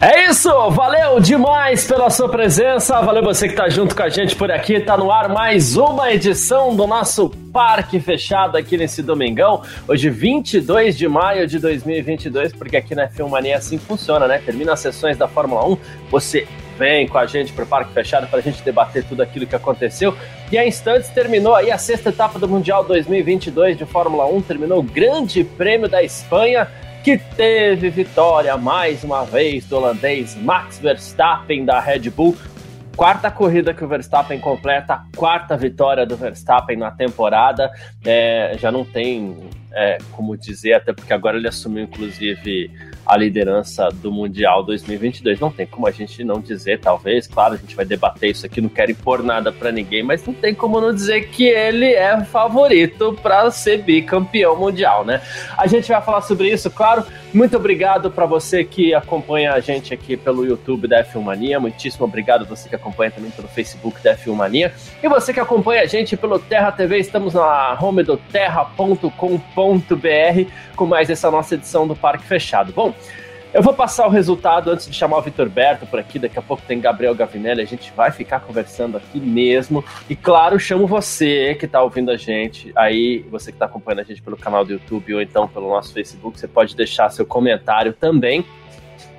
É isso, valeu demais pela sua presença, valeu você que está junto com a gente por aqui, Está no ar mais uma edição do nosso Parque Fechado aqui nesse domingão, hoje 22 de maio de 2022, porque aqui na Filmania assim funciona, né? Termina as sessões da Fórmula 1, você vem com a gente para o Parque Fechado para a gente debater tudo aquilo que aconteceu. E há instantes terminou aí a sexta etapa do Mundial 2022 de Fórmula 1, terminou o Grande Prêmio da Espanha que teve vitória mais uma vez do holandês Max Verstappen da Red Bull. Quarta corrida que o Verstappen completa, quarta vitória do Verstappen na temporada. É, já não tem é, como dizer, até porque agora ele assumiu, inclusive, a liderança do Mundial 2022. Não tem como a gente não dizer, talvez, claro, a gente vai debater isso aqui, não quero impor nada para ninguém, mas não tem como não dizer que ele é favorito para ser bicampeão mundial, né? A gente vai falar sobre isso, claro. Muito obrigado para você que acompanha a gente aqui pelo YouTube da F1 Mania. Muitíssimo obrigado você que acompanha também pelo Facebook da F1 Mania. E você que acompanha a gente pelo Terra TV, estamos na home do terra.com.br com mais essa nossa edição do Parque Fechado. Bom, eu vou passar o resultado antes de chamar o Vitor Berto por aqui. Daqui a pouco tem Gabriel Gavinelli. A gente vai ficar conversando aqui mesmo. E claro, chamo você que está ouvindo a gente aí, você que está acompanhando a gente pelo canal do YouTube ou então pelo nosso Facebook. Você pode deixar seu comentário também.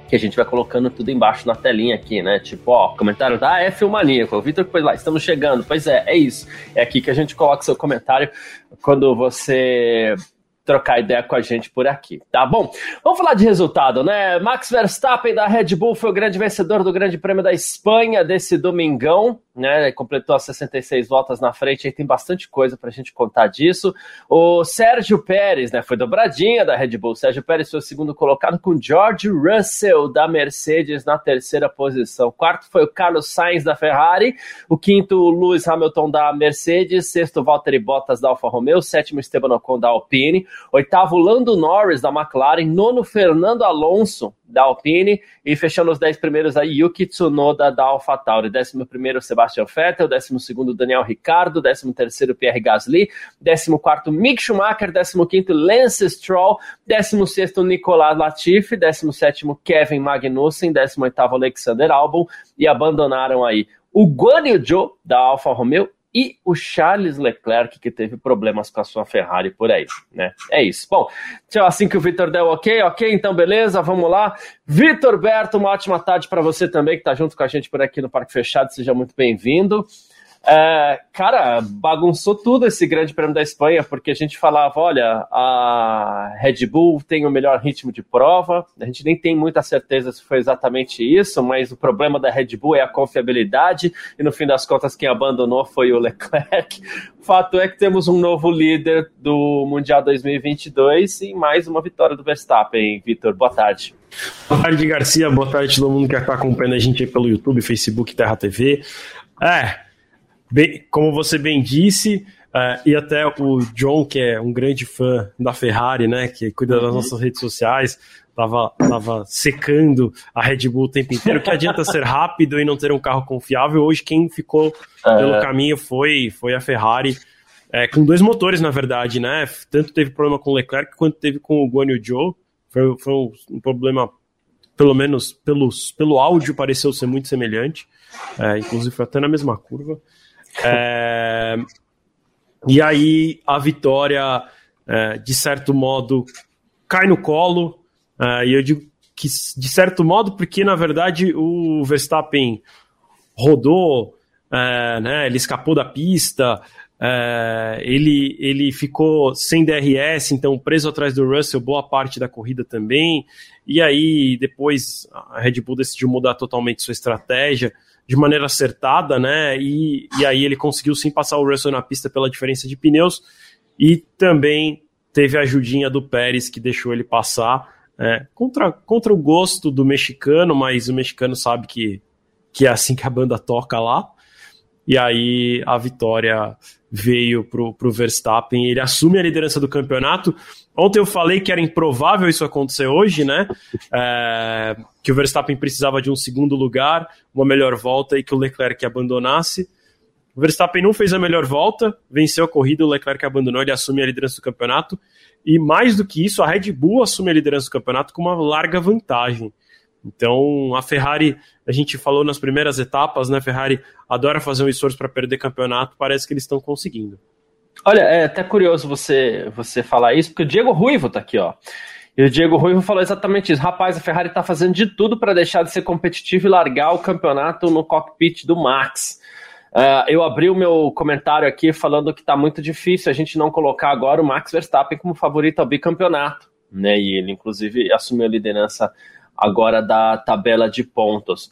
Que a gente vai colocando tudo embaixo na telinha aqui, né? Tipo, ó, comentário da F Maníaco. O Vitor, pois lá, estamos chegando. Pois é, é isso. É aqui que a gente coloca seu comentário quando você trocar ideia com a gente por aqui, tá bom? Vamos falar de resultado, né? Max Verstappen da Red Bull foi o grande vencedor do Grande Prêmio da Espanha desse domingão né? Completou as 66 voltas na frente, aí tem bastante coisa para a gente contar disso. O Sérgio Pérez, né? Foi dobradinha da Red Bull. O Sérgio Pérez foi o segundo colocado com George Russell da Mercedes na terceira posição. O quarto foi o Carlos Sainz da Ferrari. O quinto, o Lewis Hamilton da Mercedes. Sexto, Valtteri Bottas da Alfa Romeo. Sétimo, Esteban Ocon da Alpine. Oitavo, Lando Norris da McLaren. Nono, Fernando Alonso da Alpine. E fechando os 10 primeiros aí, Yuki Tsunoda da AlphaTauri, 11 primeiro Sebastian Vettel, 12 segundo Daniel Ricciardo, 13 terceiro Pierre Gasly, 14 quarto Mick Schumacher, 15 quinto Lance Stroll, 16 sexto Nicolas Latifi, 17 sétimo Kevin Magnussen, 18 oitavo Alexander Albon. E abandonaram aí o Guan Yu Zhou da Alfa Romeo e o Charles Leclerc, que teve problemas com a sua Ferrari por aí, né? É isso. Bom, assim que o Vitor deu ok, ok, então beleza, vamos lá. Vitor Berto, uma ótima tarde para você também, que está junto com a gente por aqui no Parque Fechado, seja muito bem-vindo. É, cara, bagunçou tudo esse grande prêmio da Espanha, porque a gente falava, olha, a Red Bull tem o melhor ritmo de prova, a gente nem tem muita certeza se foi exatamente isso, mas o problema da Red Bull é a confiabilidade, e no fim das contas quem abandonou foi o Leclerc. O fato é que temos um novo líder do Mundial 2022 e mais uma vitória do Verstappen. Vitor, boa tarde. Boa tarde, Garcia. Boa tarde todo mundo que está acompanhando a gente aí pelo YouTube, Facebook, Terra TV. É, Bem, como você bem disse, uh, e até o John, que é um grande fã da Ferrari, né, que cuida das uhum. nossas redes sociais, tava, tava secando a Red Bull o tempo inteiro. Que adianta ser rápido e não ter um carro confiável? Hoje quem ficou é. pelo caminho foi, foi a Ferrari. É, com dois motores, na verdade, né? Tanto teve problema com o Leclerc quanto teve com o Guan Yu Zhou. Foi, foi um, um, problema, pelo menos pelos, pelo áudio, pareceu ser muito semelhante. É, inclusive foi até na mesma curva. É, e aí a vitória, é, de certo modo, cai no colo. É, e eu digo que, de certo modo, porque na verdade o Verstappen rodou, é, né, ele escapou da pista, é, ele, ele ficou sem DRS, então preso atrás do Russell boa parte da corrida também. E aí depois a Red Bull decidiu mudar totalmente sua estratégia de maneira acertada, né? E, e aí ele conseguiu sim passar o Russell na pista pela diferença de pneus e também teve a ajudinha do Pérez que deixou ele passar é, contra, contra o gosto do mexicano, mas o mexicano sabe que, que é assim que a banda toca lá. E aí a vitória veio pro, pro Verstappen, ele assume a liderança do campeonato. Ontem eu falei que era improvável isso acontecer hoje, né? É, que o Verstappen precisava de um segundo lugar, uma melhor volta e que o Leclerc abandonasse. O Verstappen não fez a melhor volta, venceu a corrida, o Leclerc abandonou, ele assume a liderança do campeonato. E mais do que isso, a Red Bull assume a liderança do campeonato com uma larga vantagem. Então, a Ferrari, a gente falou nas primeiras etapas, né? Ferrari adora fazer um esforço para perder campeonato, parece que eles estão conseguindo. Olha, é até curioso você, você falar isso, porque o Diego Ruivo tá aqui, ó. E o Diego Ruivo falou exatamente isso. Rapaz, a Ferrari tá fazendo de tudo para deixar de ser competitivo e largar o campeonato no cockpit do Max. Uh, eu abri o meu comentário aqui falando que tá muito difícil a gente não colocar agora o Max Verstappen como favorito ao bicampeonato. Né? E ele, inclusive, assumiu a liderança agora da tabela de pontos.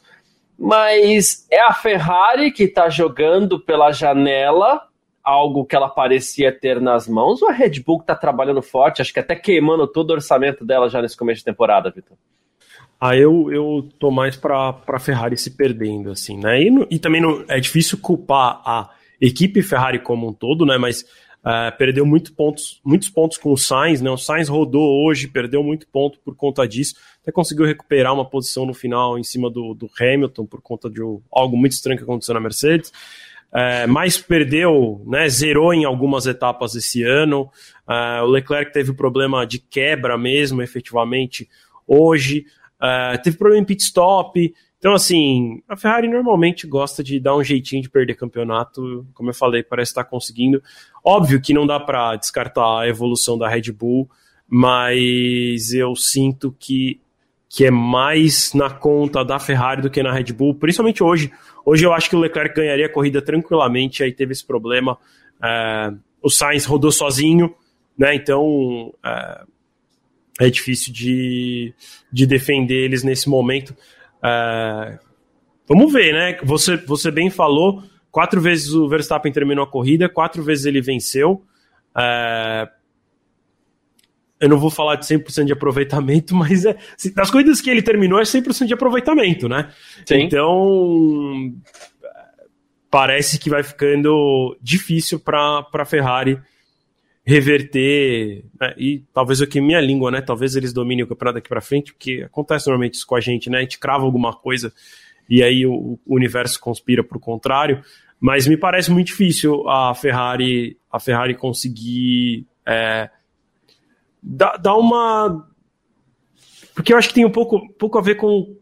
Mas é a Ferrari que está jogando pela janela algo que ela parecia ter nas mãos, ou a Red Bull está trabalhando forte, acho que até queimando todo o orçamento dela já nesse começo de temporada, Vitor? Ah, eu, eu tô mais para a Ferrari se perdendo, assim, né? E, e também não, é difícil culpar a equipe Ferrari como um todo, né? Mas Uh, perdeu muito pontos, muitos pontos com o Sainz, né? O Sainz rodou hoje, perdeu muito ponto por conta disso. Até conseguiu recuperar uma posição no final em cima do, do Hamilton por conta de algo muito estranho que aconteceu na Mercedes. Uh, mas perdeu, né? Zerou em algumas etapas esse ano. Uh, o Leclerc teve problema de quebra mesmo, efetivamente, hoje. teve problema em pit stop. Então, assim, a Ferrari normalmente gosta de dar um jeitinho de perder campeonato, como eu falei, parece estar conseguindo. Óbvio que não dá para descartar a evolução da Red Bull, mas eu sinto que, que é mais na conta da Ferrari do que na Red Bull, principalmente hoje. Hoje eu acho que o Leclerc ganharia a corrida tranquilamente, aí teve esse problema. É, o Sainz rodou sozinho, né? Então é, é difícil de, de defender eles nesse momento. É, vamos ver, né? Você, você bem falou, quatro vezes o Verstappen terminou a corrida, quatro vezes ele venceu. É, eu não vou falar de 100% de aproveitamento, mas é, das corridas que ele terminou é 100% de aproveitamento, né? Sim. Então, parece que vai ficando difícil para a Ferrari reverter, né, e talvez eu queime minha língua, né? Talvez eles dominem o campeonato daqui para frente, porque acontece normalmente isso com a gente, né? A gente crava alguma coisa e aí o, o universo conspira para o contrário. Mas me parece muito difícil a Ferrari, a Ferrari conseguir é, dar, dar uma. Porque eu acho que tem um pouco, pouco a ver com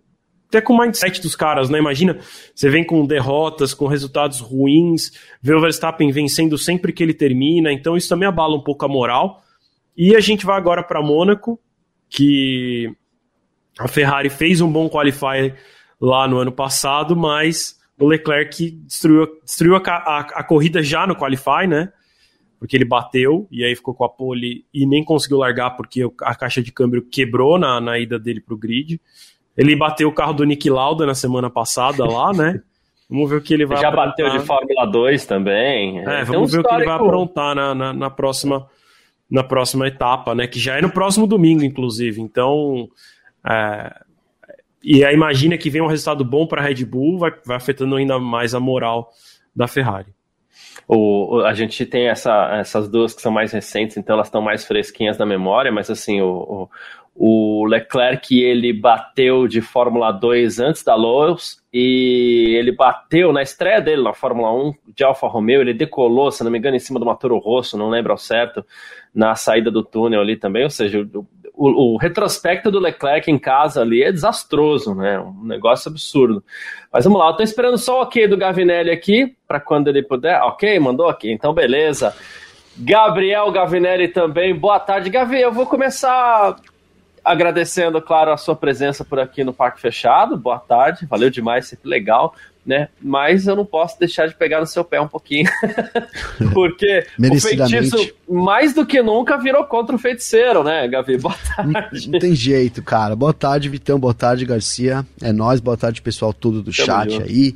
até com o mindset dos caras, né? Imagina, você vem com derrotas, com resultados ruins, vê o Verstappen vencendo sempre que ele termina, então isso também abala um pouco a moral. E a gente vai agora para Mônaco, que a Ferrari fez um bom qualify lá no ano passado, mas o Leclerc destruiu, destruiu a, a, a corrida já no qualify, né? Porque ele bateu e aí ficou com a pole e nem conseguiu largar porque a caixa de câmbio quebrou na, na ida dele para o grid. Ele bateu o carro do Nick Lauda na semana passada lá, né? Vamos ver o que ele vai Já aprontar. bateu de Fórmula 2 também. É, vamos um ver o que ele vai aprontar na, na, na, próxima, na próxima etapa, né? Que já é no próximo domingo, inclusive. Então. É... E aí imagina que vem um resultado bom para a Red Bull, vai, vai afetando ainda mais a moral da Ferrari. O, a gente tem essa, essas duas que são mais recentes, então elas estão mais fresquinhas na memória, mas assim, o, o Leclerc ele bateu de Fórmula 2 antes da Lowe's e ele bateu na estreia dele na Fórmula 1 de Alfa Romeo, ele decolou, se não me engano, em cima do Maturo Rosso, não lembro ao certo, na saída do túnel ali também, ou seja, o, o, o, retrospecto do Leclerc em casa ali é desastroso, né? Um negócio absurdo. Mas vamos lá, eu tô esperando só o ok do Gavinelli aqui, para quando ele puder. Ok, mandou aqui, então beleza. Gabriel Gavinelli também, boa tarde, Gavi. Eu vou começar agradecendo, claro, a sua presença por aqui no Parque Fechado. Boa tarde, valeu demais, sempre legal, né? Mas eu não posso deixar de pegar no seu pé um pouquinho, porque o feitiço, mais do que nunca, virou contra o feiticeiro, né, Gavi? Boa tarde. Não, não tem jeito, cara. Boa tarde, Vitão. Boa tarde, Garcia. É nós. Boa tarde, pessoal todo do Tamo chat junto. aí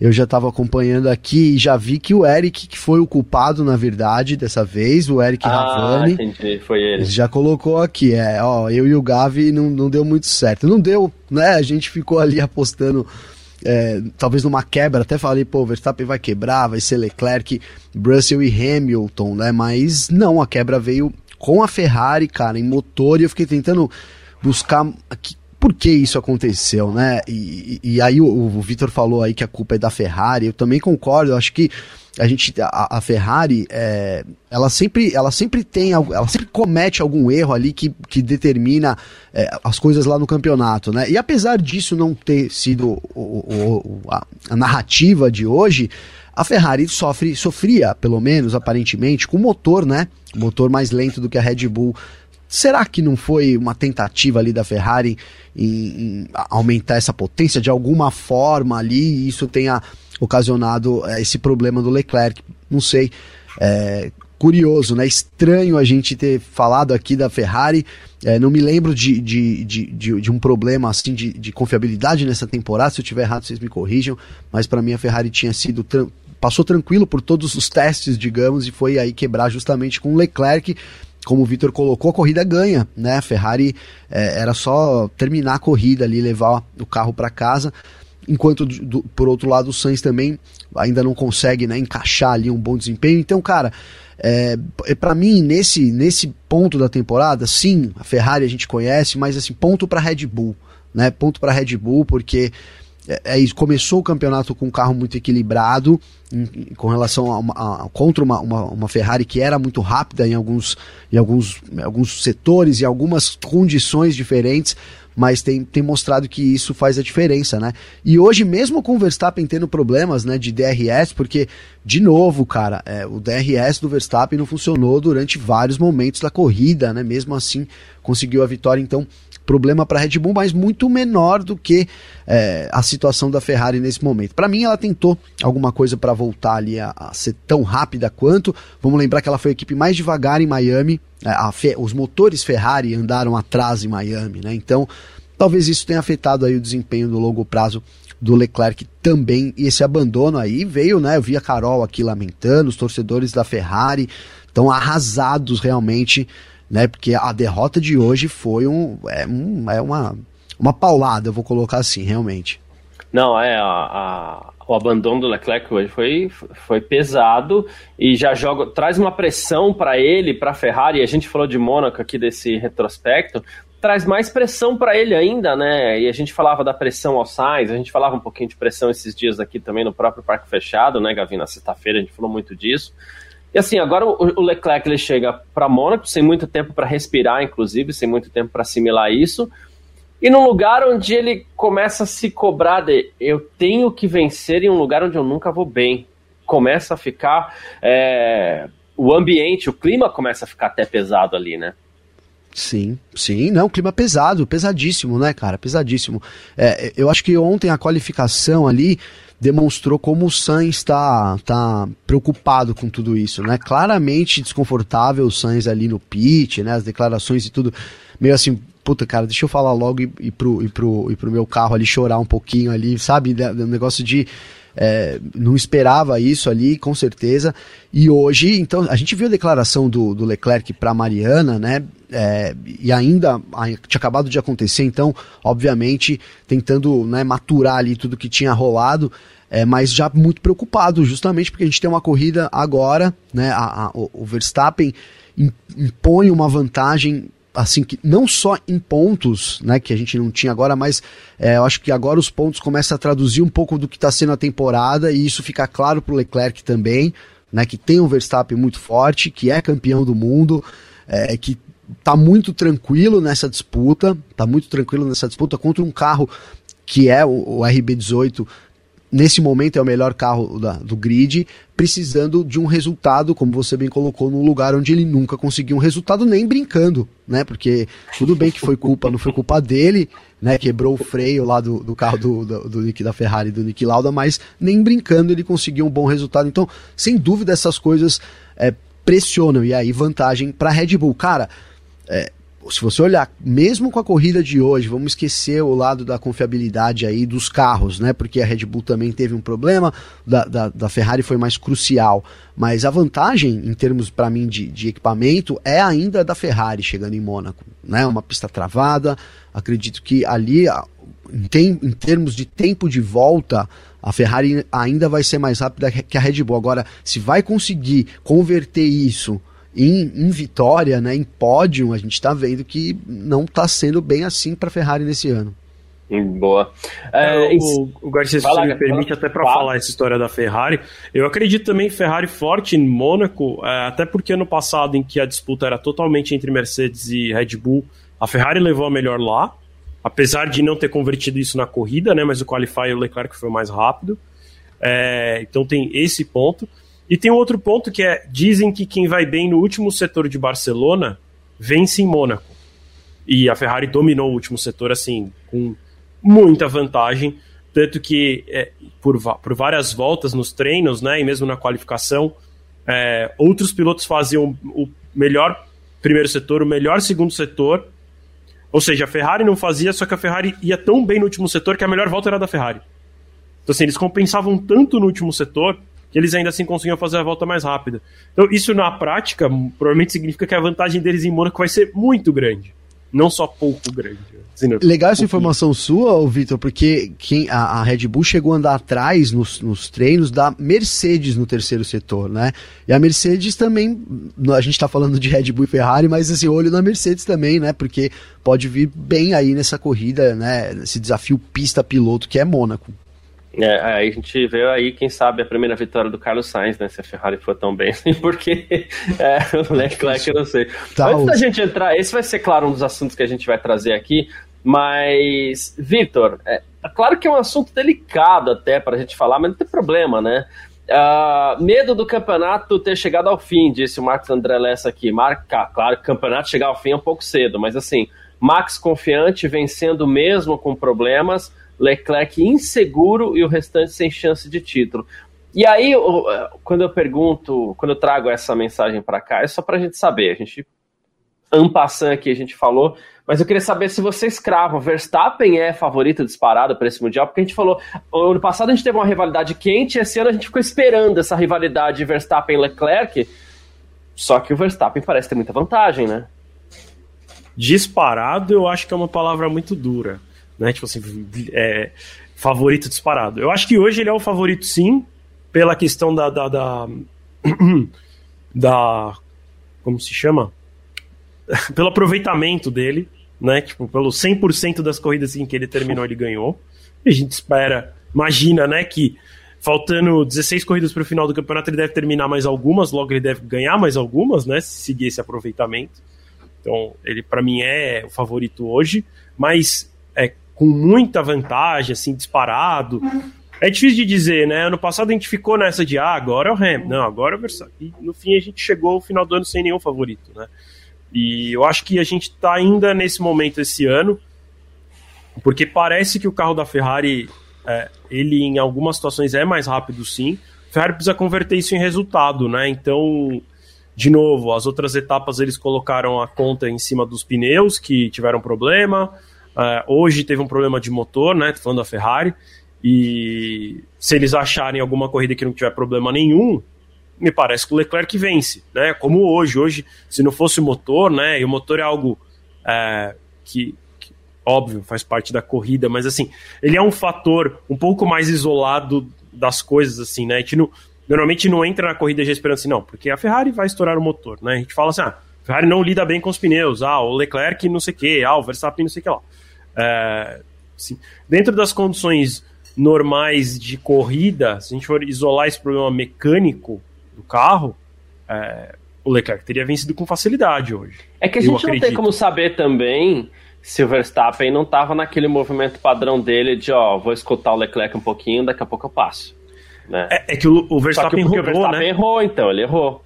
eu já estava acompanhando aqui e já vi que o Eric que foi o culpado, na verdade, dessa vez, o Eric ah, Ravani. Entendi, foi ele. Já colocou aqui, é, ó, eu e o Gavi não, não deu muito certo. Não deu, né? A gente ficou ali apostando é, talvez numa quebra, até falei, pô, Verstappen vai quebrar, vai ser Leclerc, Russell e Hamilton, né? Mas não, a quebra veio com a Ferrari, cara, em motor, e eu fiquei tentando buscar aqui, por que isso aconteceu, né? E, e, aí o, o Vitor falou aí que a culpa é da Ferrari, eu também concordo, eu acho que a gente a, a Ferrari é, ela sempre ela sempre tem ela sempre comete algum erro ali que, que determina é, as coisas lá no campeonato né? E apesar disso não ter sido o, o, a, a, narrativa de hoje a Ferrari sofre sofria pelo menos aparentemente com motor né? Motor mais lento do que a Red Bull Será que não foi uma tentativa ali da Ferrari em, em aumentar essa potência de alguma forma ali e isso tenha ocasionado é, esse problema do Leclerc. Não sei. É, curioso, né? Estranho a gente ter falado aqui da Ferrari. É, não me lembro de, de, de, de, de um problema assim de, de, confiabilidade nessa temporada. Se eu tiver errado, vocês me corrijam. Mas para mim a Ferrari tinha sido passou tranquilo por todos os testes, digamos, e foi aí quebrar justamente com o Leclerc. Como o Vitor colocou, a corrida ganha, né? A Ferrari é, era só terminar a corrida ali, levar o carro para casa enquanto do, por outro lado o Sainz também ainda não consegue né, encaixar ali um bom desempenho. Então, cara, é, é para mim nesse nesse ponto da temporada, sim, a Ferrari a gente conhece, mas assim ponto para Red Bull, né? Ponto para Red Bull porque é, é, começou o campeonato com um carro muito equilibrado em, com relação a, uma, a contra uma, uma, uma, Ferrari que era muito rápida em alguns, em alguns, em alguns setores e algumas condições diferentes mas tem, tem mostrado que isso faz a diferença, né? E hoje, mesmo com o Verstappen tendo problemas né, de DRS, porque, de novo, cara, é, o DRS do Verstappen não funcionou durante vários momentos da corrida, né? Mesmo assim, conseguiu a vitória, então problema para a Red Bull, mas muito menor do que é, a situação da Ferrari nesse momento. Para mim, ela tentou alguma coisa para voltar ali a, a, ser tão rápida quanto. Vamos lembrar que ela foi a equipe mais devagar em Miami. É, a, os motores Ferrari andaram atrás em Miami, né? Então, talvez isso tenha afetado aí o desempenho do longo prazo do Leclerc também. E esse abandono aí veio, né? Eu vi a Carol aqui lamentando, os torcedores da Ferrari estão arrasados realmente né? Porque a derrota de hoje foi um, é, um, é uma, uma paulada, eu vou colocar assim, realmente. Não, é, a, a, o abandono do Leclerc hoje foi, foi pesado e já joga, traz uma pressão para ele, para a Ferrari. A gente falou de Mônaco aqui desse retrospecto, traz mais pressão para ele ainda, né? E a gente falava da pressão ao Sainz, a gente falava um pouquinho de pressão esses dias aqui também no próprio Parque Fechado, né, Gavi? Na sexta-feira a gente falou muito disso. E assim, agora o Leclerc ele chega para Mônaco sem muito tempo para respirar, inclusive, sem muito tempo para assimilar isso. E num lugar onde ele começa a se cobrar de eu tenho que vencer em um lugar onde eu nunca vou bem. Começa a ficar. É, o ambiente, o clima começa a ficar até pesado ali, né? Sim, sim, não, clima pesado, pesadíssimo, né, cara? Pesadíssimo. É, eu acho que ontem a qualificação ali demonstrou como o Sainz está tá preocupado com tudo isso, né? Claramente desconfortável o Sainz ali no pit, né? As declarações e tudo, meio assim, puta, cara, deixa eu falar logo e, e, pro, e, pro, e pro meu carro ali chorar um pouquinho ali, sabe? Um negócio de. É, não esperava isso ali, com certeza. E hoje, então, a gente viu a declaração do, do Leclerc para Mariana, né? É, e ainda tinha acabado de acontecer, então, obviamente, tentando né, maturar ali tudo que tinha rolado, é, mas já muito preocupado, justamente porque a gente tem uma corrida agora, né? A, a, o Verstappen impõe uma vantagem assim que não só em pontos, né, que a gente não tinha agora, mas é, eu acho que agora os pontos começam a traduzir um pouco do que está sendo a temporada e isso fica claro para o Leclerc também, né, que tem um Verstappen muito forte, que é campeão do mundo, é, que tá muito tranquilo nessa disputa, tá muito tranquilo nessa disputa contra um carro que é o, o RB18 nesse momento é o melhor carro da, do grid, precisando de um resultado, como você bem colocou, num lugar onde ele nunca conseguiu um resultado nem brincando, né? Porque tudo bem que foi culpa, não foi culpa dele, né? Quebrou o freio lá do, do carro do, do, do Nick da Ferrari do Nick Lauda, mas nem brincando ele conseguiu um bom resultado. Então, sem dúvida, essas coisas é, pressionam e aí vantagem para Red Bull. Cara, é, se você olhar, mesmo com a corrida de hoje, vamos esquecer o lado da confiabilidade aí dos carros, né? Porque a Red Bull também teve um problema, da, da, da Ferrari foi mais crucial. Mas a vantagem, em termos, para mim, de, de equipamento, é ainda da Ferrari chegando em Mônaco, né? Uma pista travada, acredito que ali em, tem, em termos de tempo de volta, a Ferrari ainda vai ser mais rápida que a Red Bull. Agora, se vai conseguir converter isso em, em vitória, né, em pódio, a gente está vendo que não está sendo bem assim para a Ferrari nesse ano. Boa. É, é, o, o Garcia, se me permite, até para falar essa história da Ferrari, eu acredito também Ferrari forte em Mônaco, é, até porque ano passado, em que a disputa era totalmente entre Mercedes e Red Bull, a Ferrari levou a melhor lá, apesar de não ter convertido isso na corrida, né? Mas o Qualify o Leclerc foi mais rápido. É, então tem esse ponto. E tem outro ponto que é: dizem que quem vai bem no último setor de Barcelona vence em Mônaco. E a Ferrari dominou o último setor assim, com muita vantagem. Tanto que é, por, por várias voltas nos treinos, né, e mesmo na qualificação, é, outros pilotos faziam o melhor primeiro setor, o melhor segundo setor, ou seja, a Ferrari não fazia, só que a Ferrari ia tão bem no último setor que a melhor volta era da Ferrari. Então, assim, eles compensavam tanto no último setor que eles ainda assim conseguiam fazer a volta mais rápida. Então, isso na prática provavelmente significa que a vantagem deles em Mônaco vai ser muito grande, não só pouco grande. Legal essa informação sua, Vitor, porque quem, a, a, Red Bull chegou a andar atrás nos, nos, treinos da Mercedes no terceiro setor, né? E a Mercedes também, a gente está falando de Red Bull e Ferrari, mas assim, olho na Mercedes também, né? Porque pode vir bem aí nessa corrida, né? Esse desafio pista-piloto que é Mônaco. É, aí a gente vê aí, quem sabe, a primeira vitória do Carlos Sainz, né? Se a Ferrari for tão bem assim, porque é, o Leclerc eu não sei. Tá Antes da gente entrar, esse vai ser, claro, um dos assuntos que a gente vai trazer aqui, mas, Vitor, é, é, claro que é um assunto delicado até para a gente falar, mas não tem problema, né? Uh, medo do campeonato ter chegado ao fim, disse o Marcos André Lessa aqui. Marca, claro que o campeonato chegar ao fim é um pouco cedo, mas assim, Max confiante, vencendo mesmo com problemas, Leclerc inseguro e o restante sem chance de título. E aí, quando eu pergunto, quando eu trago essa mensagem para cá, é só para a gente saber. A gente, ampassando aqui, a gente falou mas eu queria saber se vocês cravam. Verstappen é favorito disparado para esse Mundial, porque a gente falou. Ano passado a gente teve uma rivalidade quente, esse ano a gente ficou esperando essa rivalidade Verstappen-Leclerc. Só que o Verstappen parece ter muita vantagem, né? Disparado, eu acho que é uma palavra muito dura. Né? Tipo assim, é, favorito disparado. Eu acho que hoje ele é o favorito, sim, pela questão da. da, da, da como se chama? Pelo aproveitamento dele né? Tipo, pelo 100% das corridas em que ele terminou, ele ganhou. A gente espera, imagina, né, que faltando 16 corridas para o final do campeonato, ele deve terminar mais algumas, logo ele deve ganhar mais algumas, né, se seguir esse aproveitamento. Então, ele para mim é o favorito hoje, mas com muita vantagem, assim, disparado. É difícil de dizer, né? Ano passado a gente ficou nessa de, ah, agora é o Hamilton. Não, agora é o Verstappen. E no fim a gente chegou ao final do ano sem nenhum favorito, né? E eu acho que a gente está ainda nesse momento esse ano, porque parece que o carro da Ferrari, é, ele em algumas situações é mais rápido sim. A Ferrari precisa converter isso em resultado, né? Então, de novo, as outras etapas eles colocaram a conta em cima dos pneus que tiveram problema. É, hoje teve um problema de motor, né? Tô falando da Ferrari. E se eles acharem alguma corrida que não tiver problema nenhum, me parece que o Leclerc vence, né? Como hoje, hoje, se não fosse o motor, né? E o motor é algo é, que, que, óbvio, faz parte da corrida, mas assim, ele é um fator um pouco mais isolado das coisas, assim, né? A gente não, normalmente não entra na corrida já esperando assim, não, porque a Ferrari vai estourar o motor, né? A gente fala assim, ah, a Ferrari não lida bem com os pneus, ah, o Leclerc não sei o que, ah, o Verstappen não sei o que lá. É, assim, dentro das condições normais de corrida, se a gente for isolar esse problema mecânico, do carro, é, o Leclerc teria vencido com facilidade hoje. É que a gente não tem como saber também se o Verstappen não estava naquele movimento padrão dele de, ó, vou escutar o Leclerc um pouquinho, daqui a pouco eu passo. Né? É, é, que o, o Verstappen, Só que o Verstappen né? errou, então, ele errou.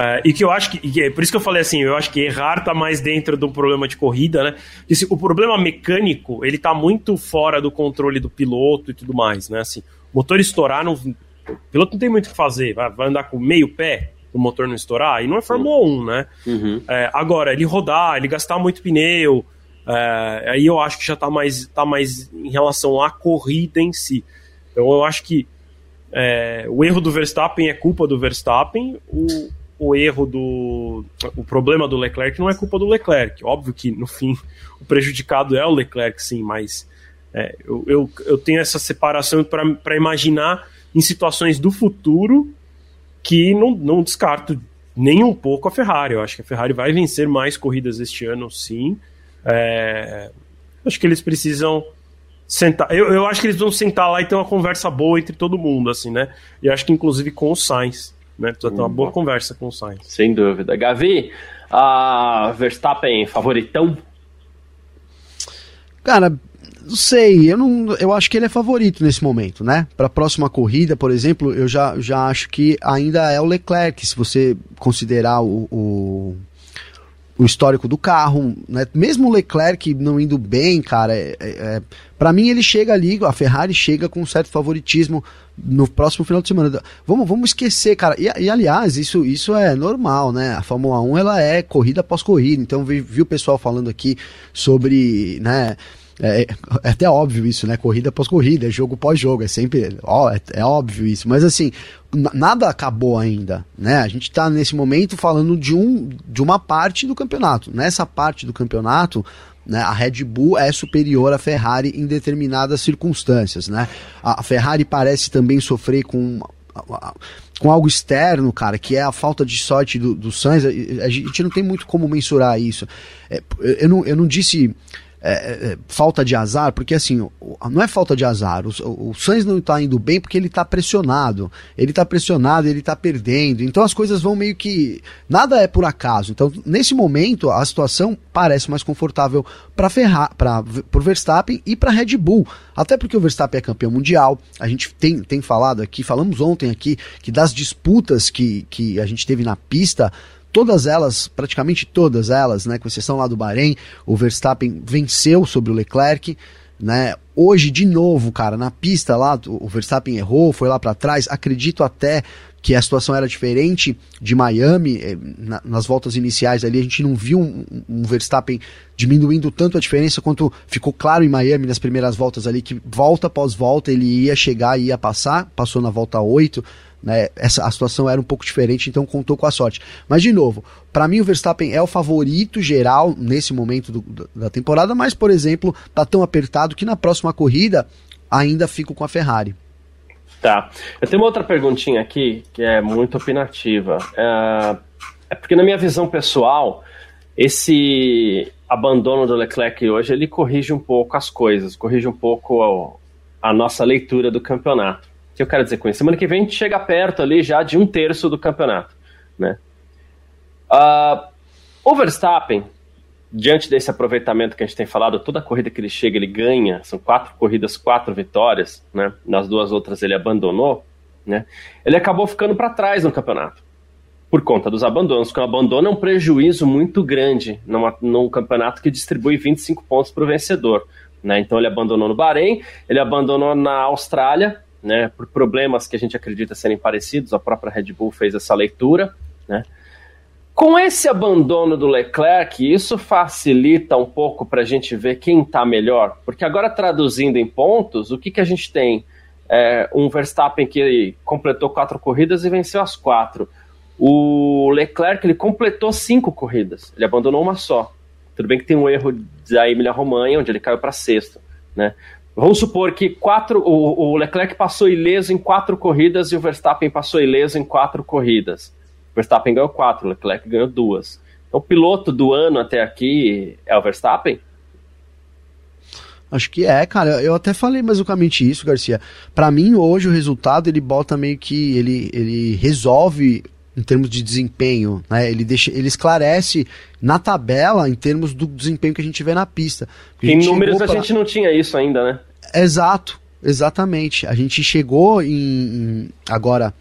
É, e que eu acho que, e por isso que eu falei assim, eu acho que errar tá mais dentro do problema de corrida, né? Porque, se, o problema mecânico, ele tá muito fora do controle do piloto e tudo mais, né? Assim, o motor estourar não, o piloto não tem muito o que fazer, vai, vai andar com meio pé o motor não estourar, e não é Fórmula 1, né? Uhum. É, agora, ele rodar, ele gastar muito pneu, é, aí eu acho que já tá mais, tá mais em relação à corrida em si. Então eu acho que é, o erro do Verstappen é culpa do Verstappen, o, o erro do. O problema do Leclerc não é culpa do Leclerc. Óbvio que, no fim, o prejudicado é o Leclerc, sim, mas É, eu, eu, eu, tenho essa separação para imaginar em situações do futuro que não, não descarto nem um pouco a Ferrari. Eu acho que a Ferrari vai vencer mais corridas este ano, sim. É, acho que eles precisam sentar. Eu, eu acho que eles vão sentar lá e ter uma conversa boa entre todo mundo, assim, né? E acho que inclusive com o Sainz, né? Precisa ter uma boa conversa com o Sainz. Sem dúvida. Gavi, a Verstappen favoritão? Cara, não sei, eu não, eu acho que ele é favorito nesse momento, né? Para a próxima corrida, por exemplo, eu já, já acho que ainda é o Leclerc, se você considerar o, o o histórico do carro, né? Mesmo o Leclerc não indo bem, cara, é, é, é para mim ele chega ali, a Ferrari chega com um certo favoritismo no próximo final de semana. Vamos, vamos esquecer, cara. E, e, aliás, isso, isso é normal, né? A Fórmula 1 ela é corrida após corrida. Então vi, vi o pessoal falando aqui sobre, né? É, é, até óbvio isso, né? Corrida após corrida, é jogo pós jogo, é sempre. Ó, é, é óbvio isso. Mas assim, nada acabou ainda, né? A gente está nesse momento falando de, um, de uma parte do campeonato. Nessa parte do campeonato, né, a Red Bull é superior à Ferrari em determinadas circunstâncias, né? A Ferrari parece também sofrer com com algo externo, cara, que é a falta de sorte do, do Sainz, a gente não tem muito como mensurar isso. É, eu, não, eu não disse é, é, falta de azar, porque assim, não é falta de azar, o, o Sainz não está indo bem porque ele está pressionado, ele está pressionado, ele está perdendo, então as coisas vão meio que, nada é por acaso, então nesse momento a situação parece mais confortável para Ferrari, para o Verstappen e para Red Bull, até porque o Verstappen é campeão mundial, a gente tem, tem falado aqui, falamos ontem aqui, que das disputas que, que a gente teve na pista, todas elas, praticamente todas elas, né, com exceção lá do Bahrein, o Verstappen venceu sobre o Leclerc, né? Hoje de novo, cara, na pista lá, o Verstappen errou, foi lá para trás. Acredito até que a situação era diferente de Miami, eh, na, nas voltas iniciais ali, a gente não viu um, um, Verstappen diminuindo tanto a diferença quanto ficou claro em Miami nas primeiras voltas ali, que volta após volta ele ia chegar e ia passar, passou na volta 8, né? Essa, a situação era um pouco diferente, então contou com a sorte. Mas, de novo, para mim o Verstappen é o favorito geral nesse momento do, da temporada, mas, por exemplo, tá tão apertado que na próxima corrida ainda fico com a Ferrari. Tá. Eu tenho uma outra perguntinha aqui que é muito opinativa. É, é porque, na minha visão pessoal, esse abandono do Leclerc hoje ele corrige um pouco as coisas, corrige um pouco a, a nossa leitura do campeonato que eu quero dizer com isso? Semana que vem a gente chega perto ali já de um terço do campeonato, né? Uh, o Verstappen, diante desse aproveitamento que a gente tem falado, toda corrida que ele chega ele ganha, são quatro corridas, quatro vitórias, né? Nas duas outras ele abandonou, né? Ele acabou ficando para trás no campeonato por conta dos abandonos, porque o abandono é um prejuízo muito grande numa, num campeonato que distribui 25 pontos para o vencedor. Né? Então ele abandonou no Bahrein, ele abandonou na Austrália, né, por problemas que a gente acredita serem parecidos, a própria Red Bull fez essa leitura, né. Com esse abandono do Leclerc, isso facilita um pouco para a gente ver quem está melhor, porque agora traduzindo em pontos, o que, que a gente tem? É, um Verstappen que completou quatro corridas e venceu as quatro. O Leclerc ele completou cinco corridas, ele abandonou uma só. Tudo bem que tem um erro da Emília Romanha, onde ele caiu para sexto, né? Vamos supor que quatro, o, o, Leclerc passou ileso em quatro corridas e o Verstappen passou ileso em quatro corridas. O Verstappen ganhou quatro, o Leclerc ganhou duas. Então, o piloto do ano até aqui é o Verstappen? Acho que é, cara. Eu até falei basicamente isso, Garcia. Para mim, hoje, o resultado ele bota meio que. Ele, ele resolve em termos de desempenho, né? Ele deixa, ele esclarece na tabela em termos do desempenho que a gente vê na pista. Em números a gente não tinha isso ainda, né? Exato, exatamente. A gente chegou em, em agora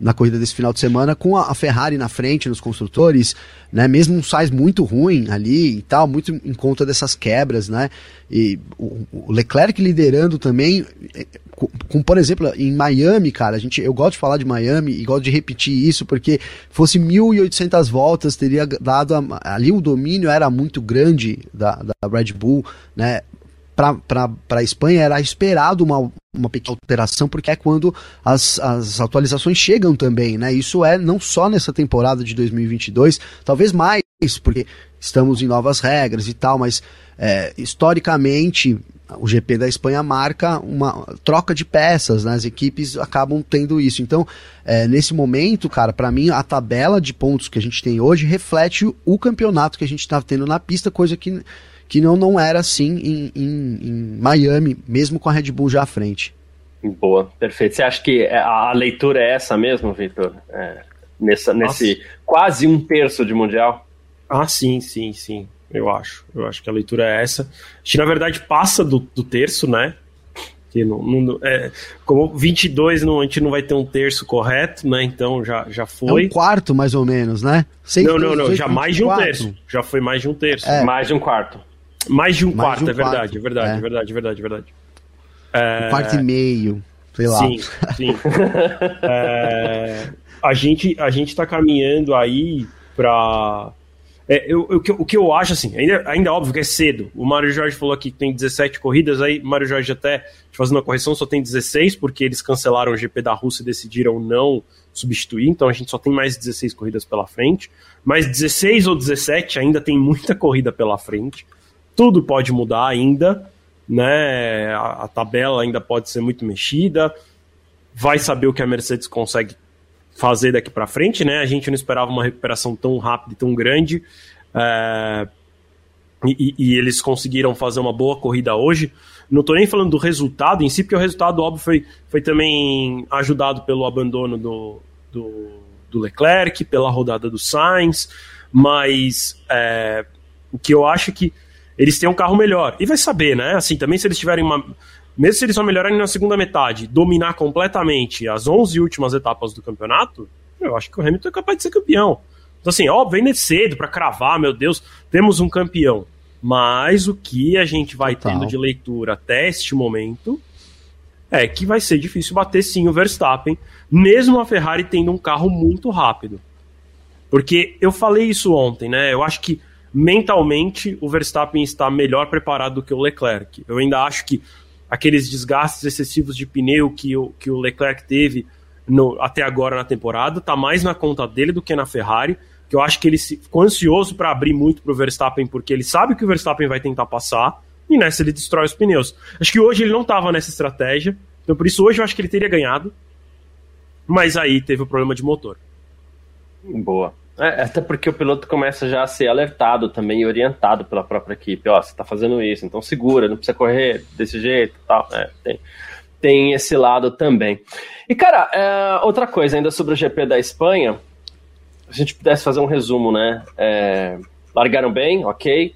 na corrida desse final de semana com a, Ferrari na frente nos construtores, né? Mesmo um size muito ruim ali e tal, muito em conta dessas quebras, né? E o, Leclerc liderando também, com, com, por exemplo, em Miami, cara, a gente, eu gosto de falar de Miami e gosto de repetir isso porque fosse 1.800 voltas teria dado a, ali o domínio era muito grande da, da Red Bull, né? para a Espanha era esperado uma, uma pequena alteração, porque é quando as, as atualizações chegam também, né? Isso é não só nessa temporada de 2022, talvez mais, porque estamos em novas regras e tal, mas é, historicamente o GP da Espanha marca uma troca de peças, né? as equipes acabam tendo isso. Então, é, nesse momento, cara, para mim a tabela de pontos que a gente tem hoje reflete o, campeonato que a gente está tendo na pista, coisa que, que não, não era assim em, em, em Miami, mesmo com a Red Bull já à frente. Boa, perfeito. Você acha que a leitura é essa mesmo, Victor? É, nessa, nesse quase um terço de Mundial? Ah, sim, sim, sim. Eu acho. Eu acho que a leitura é essa. A gente, na verdade, passa do, do terço, né? Que não, não, é, como 22 não, a gente não vai ter um terço correto, né? Então já, já foi. É um quarto, mais ou menos, né? Seis, não, não, não. Já mais de um terço. Já foi mais de um terço. É. Mais de um quarto. Mais de um mais quarto, de um é, verdade, é verdade, é verdade, é verdade, é verdade, é Um quarto e meio, sei lá. Sim, sim. é, a, gente, a gente tá caminhando aí para é, eu, eu, o que eu acho, assim, ainda, ainda é óbvio que é cedo. O Mário Jorge falou que tem 17 corridas, aí Mário Jorge até, fazendo a correção, só tem 16, porque eles cancelaram o GP da Rússia e decidiram não substituir, então a gente só tem mais 16 corridas pela frente. Mas 16 ou 17 ainda tem muita corrida pela frente. Tudo pode mudar ainda, né? A, a tabela ainda pode ser muito mexida. Vai saber o que a Mercedes consegue fazer daqui para frente, né? A gente não esperava uma recuperação tão rápida e tão grande. É... E, e, eles conseguiram fazer uma boa corrida hoje. Não estou nem falando do resultado em si, porque o resultado, óbvio, foi, foi também ajudado pelo abandono do, do, do Leclerc, pela rodada do Sainz, mas é, o que eu acho é que eles têm um carro melhor. E vai saber, né? Assim, também se eles tiverem uma, mesmo se eles só melhorarem na segunda metade, dominar completamente as 11 últimas etapas do campeonato, eu acho que o Hamilton é capaz de ser campeão. Então, assim, óbvio, ainda é cedo para cravar, meu Deus, temos um campeão. Mas o que a gente vai Total. tendo de leitura até este momento é que vai ser difícil bater sim o Verstappen, mesmo a Ferrari tendo um carro muito rápido. Porque eu falei isso ontem, né? Eu acho que mentalmente o Verstappen está melhor preparado do que o Leclerc. Eu ainda acho que aqueles desgastes excessivos de pneu que o, que o Leclerc teve no, até agora na temporada, tá mais na conta dele do que na Ferrari, que eu acho que ele ficou ansioso para abrir muito para o Verstappen, porque ele sabe que o Verstappen vai tentar passar, e nessa ele destrói os pneus. Acho que hoje ele não estava nessa estratégia, então por isso hoje eu acho que ele teria ganhado, mas aí teve o problema de motor. Boa. É, até porque o piloto começa já a ser alertado também e orientado pela própria equipe. Ó, você tá fazendo isso, então segura, não precisa correr desse jeito tal. É, tem, tem esse lado também. E, cara, é, outra coisa ainda sobre o GP da Espanha, a gente pudesse fazer um resumo, né? É, largaram bem, ok.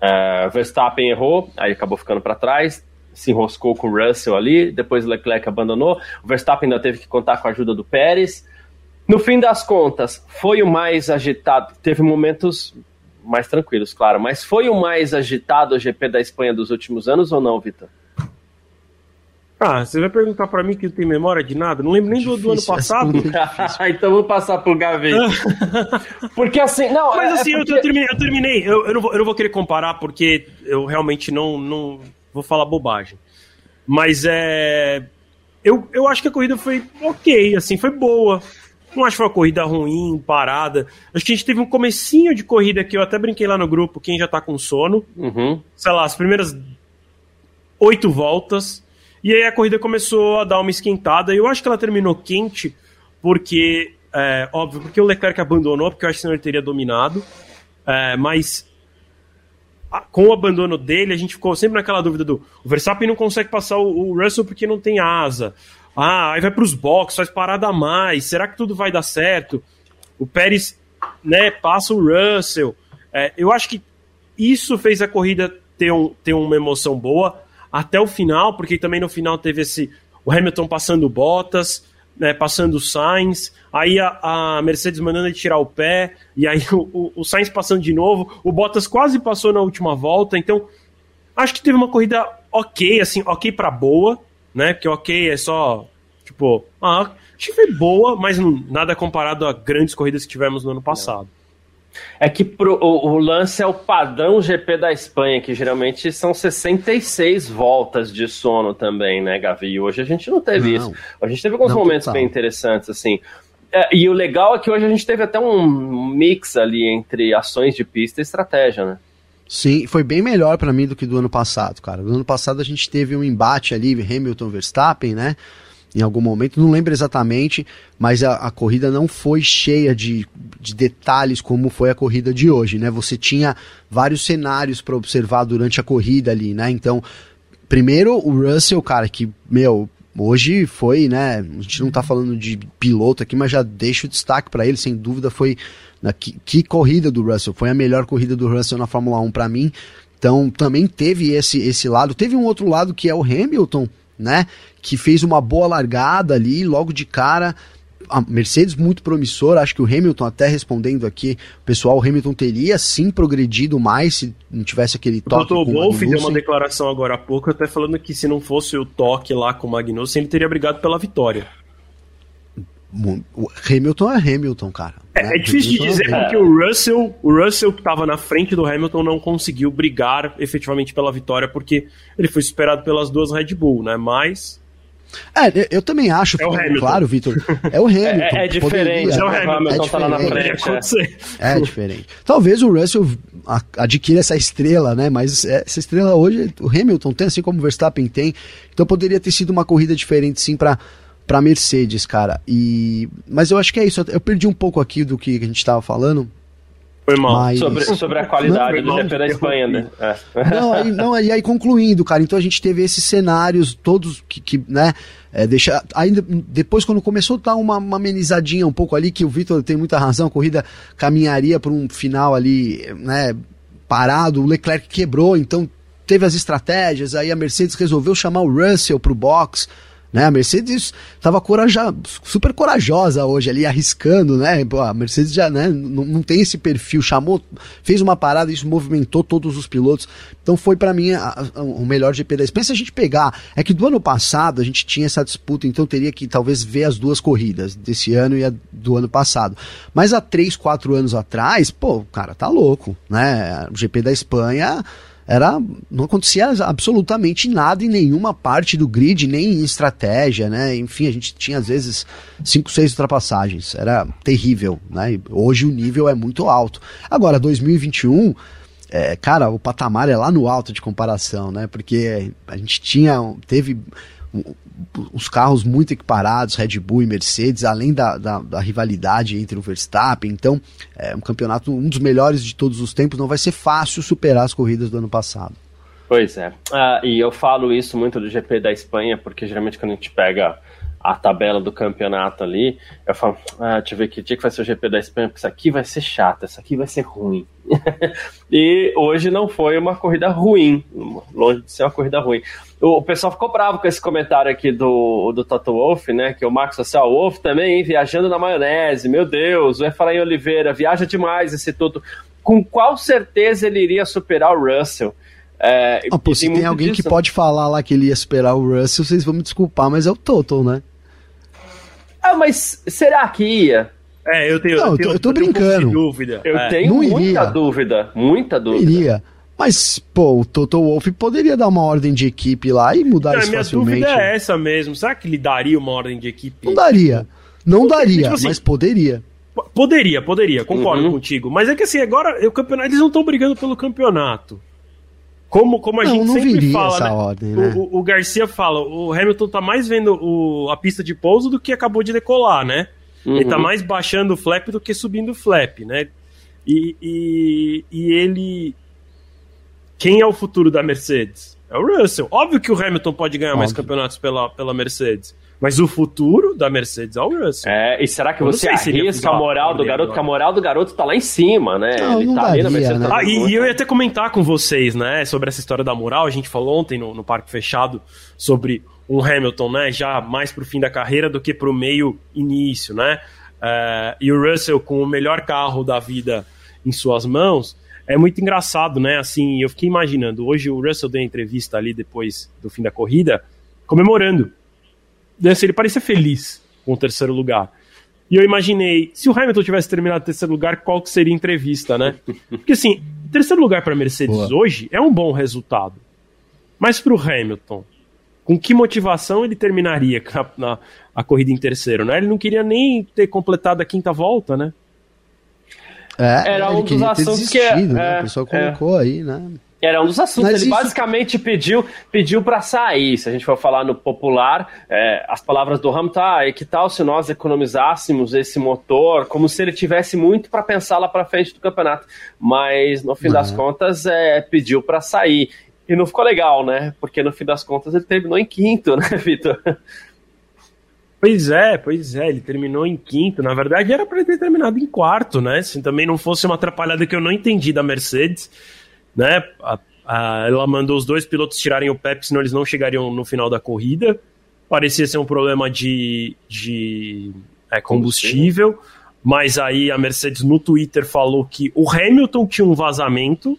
É, Verstappen errou, aí acabou ficando para trás, se enroscou com o Russell ali, depois o Leclerc abandonou. O Verstappen ainda teve que contar com a ajuda do Pérez. No fim das contas, foi o mais agitado. Teve momentos mais tranquilos, claro, mas foi o mais agitado o GP da Espanha dos últimos anos ou não, Vitor? Ah, você vai perguntar para mim que não tem memória de nada? Não lembro nem do, do ano passado. então vou passar pro Gaveta. porque assim, não. Mas é, assim, é porque... eu, terminei, eu, terminei eu, eu, não vou, eu não vou querer comparar porque eu realmente não, não vou falar bobagem. Mas é. Eu, eu acho que a corrida foi ok, assim, foi boa. Não acho que foi uma corrida ruim, parada. Acho que a gente teve um comecinho de corrida que eu até brinquei lá no grupo, quem já tá com sono. Uhum. Sei lá, as primeiras oito voltas. E aí a corrida começou a dar uma esquentada. Eu acho que ela terminou quente, porque, é, óbvio, porque o Leclerc abandonou, porque eu acho que senão ele teria dominado. É, mas com o abandono dele, a gente ficou sempre naquela dúvida do o Verstappen não consegue passar o, o Russell porque não tem asa. Ah, aí vai para os boxes, faz parada a mais. Será que tudo vai dar certo? O Pérez, né, passa o Russell. É, eu acho que isso fez a corrida ter, um, ter uma emoção boa até o final, porque também no final teve esse o Hamilton passando Bottas, né, passando Sainz, aí a, a, Mercedes mandando ele tirar o pé, e aí o, o, o Sainz passando de novo, o Bottas quase passou na última volta, então acho que teve uma corrida ok, assim, ok para boa, né? Que ok, é só, tipo, ah, foi boa, mas nada comparado a grandes corridas que tivemos no ano passado. É que pro, o, o, lance é o padrão GP da Espanha, que geralmente são 66 voltas de sono também, né, Gavi? E hoje a gente não teve não. isso. A gente teve alguns não, momentos total. bem interessantes, assim. É, e o legal é que hoje a gente teve até um mix ali entre ações de pista e estratégia, né? Sim, foi bem melhor para mim do que do ano passado, cara. No ano passado a gente teve um embate ali, Hamilton Verstappen, né? Em algum momento, não lembro exatamente, mas a, a corrida não foi cheia de, de detalhes como foi a corrida de hoje, né? Você tinha vários cenários para observar durante a corrida ali, né? Então, primeiro o Russell, cara, que, meu, hoje foi, né? A gente não tá falando de piloto aqui, mas já deixo o destaque para ele, sem dúvida foi na, que, que, corrida do Russell, foi a melhor corrida do Russell na Fórmula 1 para mim. Então também teve esse, esse lado. Teve um outro lado que é o Hamilton, né? Que fez uma boa largada ali, logo de cara. A Mercedes muito promissora, acho que o Hamilton, até respondendo aqui, pessoal, o Hamilton teria sim progredido mais se não tivesse aquele toque. O Toto Wolff deu uma declaração agora há pouco, até falando que se não fosse o toque lá com o Magnussen, ele teria brigado pela vitória. O Hamilton é Hamilton, cara. É, né? é difícil Hamilton de dizer é porque o Russell, o Russell que estava na frente do Hamilton não conseguiu brigar efetivamente pela vitória porque ele foi superado pelas duas Red Bull, né? Mas é, eu também acho, é o Hamilton. claro, Vitor. É o Hamilton. É, é diferente, é o Hamilton é tá lá na frente. É. é diferente. Talvez o Russell adquira essa estrela, né? Mas essa estrela hoje, o Hamilton tem, assim como o Verstappen tem. Então poderia ter sido uma corrida diferente, sim, para para Mercedes, cara. E mas eu acho que é isso. Eu perdi um pouco aqui do que a gente estava falando. Foi mal. Mas... Sobre, sobre a qualidade não, do GP da Espanha, né? É. Não, aí, não, e aí concluindo, cara, então a gente teve esses cenários todos que, que né, é, deixa, ainda depois quando começou a dar uma, uma amenizadinha um pouco ali, que o Vitor tem muita razão, a corrida caminharia para um final ali, né, parado, o Leclerc quebrou, então teve as estratégias, aí a Mercedes resolveu chamar o Russell para o box, né? A Mercedes estava coraja, super corajosa hoje ali, arriscando, né? Pô, a Mercedes já né, não, tem esse perfil, chamou, fez uma parada, isso movimentou todos os pilotos. Então foi para mim a, a, o melhor GP da Espanha. Se a gente pegar, é que do ano passado a gente tinha essa disputa, então teria que talvez ver as duas corridas, desse ano e a do ano passado. Mas há três, quatro anos atrás, pô, cara, tá louco, né? O GP da Espanha era não acontecia absolutamente nada em nenhuma parte do grid, nem em estratégia, né? Enfim, a gente tinha às vezes cinco, seis ultrapassagens, era terrível, né? Hoje o nível é muito alto. Agora 2021 é, cara, o patamar é lá no alto de comparação, né? Porque a gente tinha, teve os carros muito equiparados, Red Bull e Mercedes, além da, da, da, rivalidade entre o Verstappen. Então, é um campeonato, um dos melhores de todos os tempos. Não vai ser fácil superar as corridas do ano passado. Pois é. Ah, e eu falo isso muito do GP da Espanha, porque geralmente quando a gente pega a tabela do campeonato ali, eu falo, ah, deixa eu ver que dia que vai ser o GP da Espanha, porque isso aqui vai ser chato, isso aqui vai ser ruim. e hoje não foi uma corrida ruim, longe de ser uma corrida ruim. O, pessoal ficou bravo com esse comentário aqui do, do Toto Wolff, né, que o Marcos Social Wolff também, hein, viajando na maionese, meu Deus, o Efraim Oliveira, viaja demais esse Toto. Com qual certeza ele iria superar o Russell? É, ah, pô, se tem, tem alguém disso. que pode falar lá que ele ia esperar o Russell, vocês vão me desculpar, mas é o Total, né? Ah, mas será que ia? É, eu tenho. Não, eu, tenho, eu tô, eu tô brincando. dúvida. Eu é. tenho Não muita iria. dúvida, muita dúvida. Iria. Mas, pô, o Toto Wolff poderia dar uma ordem de equipe lá e mudar Não, isso minha facilmente. Minha dúvida é essa mesmo. Será que ele daria uma ordem de equipe? Não daria. Não daria, tipo assim, mas poderia. Poderia, poderia, concordo uhum. contigo. Mas é que assim, agora o campeonato, eles não estão brigando pelo campeonato. Como, como a não, gente não sempre fala, né? Ordem, né? O, o, Garcia fala, o Hamilton tá mais vendo o, a pista de pouso do que acabou de decolar, né? Uhum. Ele tá uhum. mais baixando o flap do que subindo o flap, né? E, e, e ele. Quem é o futuro da Mercedes? É o Russell. Óbvio que o Hamilton pode ganhar Óbvio. mais campeonatos pela, pela Mercedes. Mas o futuro da Mercedes é o Russell. É, e será que você arrisca a moral do garoto? Porque a moral do garoto tá lá em cima, né? Não, Ele não tá daria, ali na Mercedes. Né? Ah, e, e, eu ia até comentar com vocês, né, sobre essa história da moral. A gente falou ontem no, no Parque Fechado sobre um Hamilton, né, já mais pro fim da carreira do que pro meio início, né? Uh, e o Russell com o melhor carro da vida em suas mãos. É muito engraçado, né? Assim, eu fiquei imaginando. Hoje o Russell deu entrevista ali depois do fim da corrida, comemorando desse, ele parecia feliz com o terceiro lugar. E eu imaginei, se o Hamilton tivesse terminado terceiro lugar, qual que seria a entrevista, né? Porque assim, terceiro lugar para Mercedes Boa. hoje é um bom resultado. Mas para o Hamilton, com que motivação ele terminaria na, na, a corrida em terceiro, né? Ele não queria nem ter completado a quinta volta, né? É, Era um dos assuntos que é, né? o pessoal colocou é. aí, né? Era um dos assuntos. Mas ele isso... basicamente pediu pediu para sair. Se a gente for falar no popular, é, as palavras do Hamilton, ah, e que tal se nós economizássemos esse motor, como se ele tivesse muito para pensar lá para frente do campeonato. Mas no fim uhum. das contas, é, pediu para sair. E não ficou legal, né? Porque no fim das contas ele terminou em quinto, né, Vitor? Pois é, pois é, ele terminou em quinto. Na verdade, era para ele ter terminado em quarto, né? Se também não fosse uma atrapalhada que eu não entendi da Mercedes né? A, a, ela mandou os dois pilotos tirarem o pé, senão eles não chegariam no final da corrida. Parecia ser um problema de, de é, combustível, combustível, mas aí a Mercedes no Twitter falou que o Hamilton tinha um vazamento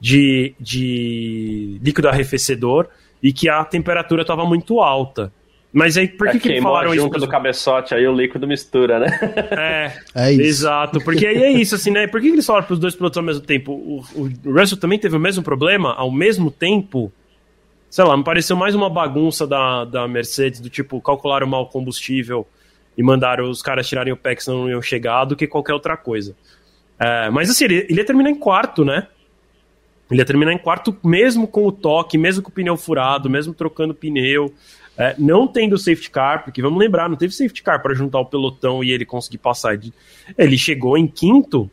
de, de líquido arrefecedor e que a temperatura estava muito alta. Mas aí, por que, é, que eles falaram junto isso? do cabeçote, aí o líquido mistura, né? É, é isso. exato. Porque aí é isso, assim, né? Por que, que eles falaram para os dois pilotos ao mesmo tempo? O, o Russell também teve o mesmo problema ao mesmo tempo? Sei lá, me pareceu mais uma bagunça da, da Mercedes, do tipo, calcularam mal o combustível e mandaram os caras tirarem o pé que não iam chegar, do que qualquer outra coisa. É, mas assim, ele, ele ia terminar em quarto, né? Ele ia terminar em quarto mesmo com o toque, mesmo com o pneu furado, mesmo trocando pneu. É, não tendo safety car, porque vamos lembrar, não teve safety car para juntar o pelotão e ele conseguir passar. Ele chegou em quinto,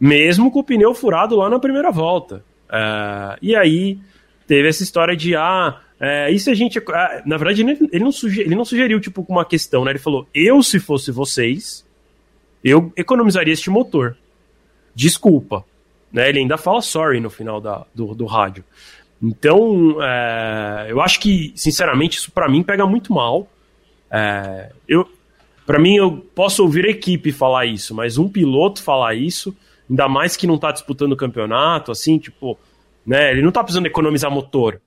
mesmo com o pneu furado lá na primeira volta. É, e aí teve essa história de ah, é, isso a gente. É, na verdade, ele não, sugeriu, ele não sugeriu tipo uma questão, né? Ele falou: eu, se fosse vocês, eu economizaria este motor. Desculpa. Né? Ele ainda fala sorry no final da, do, do rádio. Então, é, eu acho que, sinceramente, isso para mim pega muito mal. É, eu, para mim, eu posso ouvir a equipe falar isso, mas um piloto falar isso, ainda mais que não tá disputando o campeonato, assim, tipo, né? Ele não tá precisando economizar motor.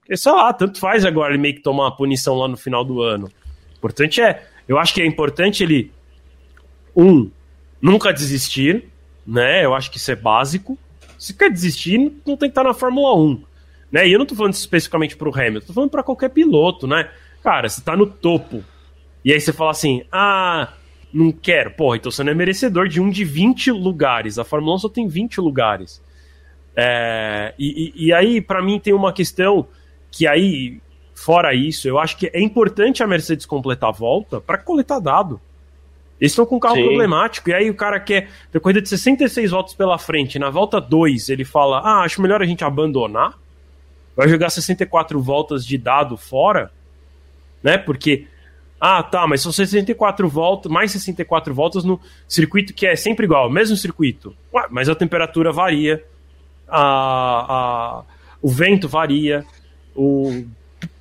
Porque, sei lá, tanto faz agora ele meio que tomar uma punição lá no final do ano. O importante é, eu acho que é importante ele, um, nunca desistir, né? Eu acho que isso é básico. Se quer desistir, não tem que estar na Fórmula 1. Né? E eu não tô falando especificamente pro Hamilton, tô falando para qualquer piloto, né? Cara, você tá no topo. E aí você fala assim: ah, não quero. Porra, então você não é merecedor de um de 20 lugares. A Fórmula 1 só tem 20 lugares. É, e, e, e aí, para mim, tem uma questão que aí, fora isso, eu acho que é importante a Mercedes completar a volta para coletar dado. Eles estão com um carro Sim. problemático, e aí o cara quer ter corrida de 66 voltas pela frente, na volta 2 ele fala: Ah, acho melhor a gente abandonar. Vai jogar 64 voltas de dado fora, né? Porque, ah, tá, mas são 64 voltas, mais 64 voltas no circuito que é sempre igual, mesmo circuito. Ué, mas a temperatura varia, a, a, o vento varia, o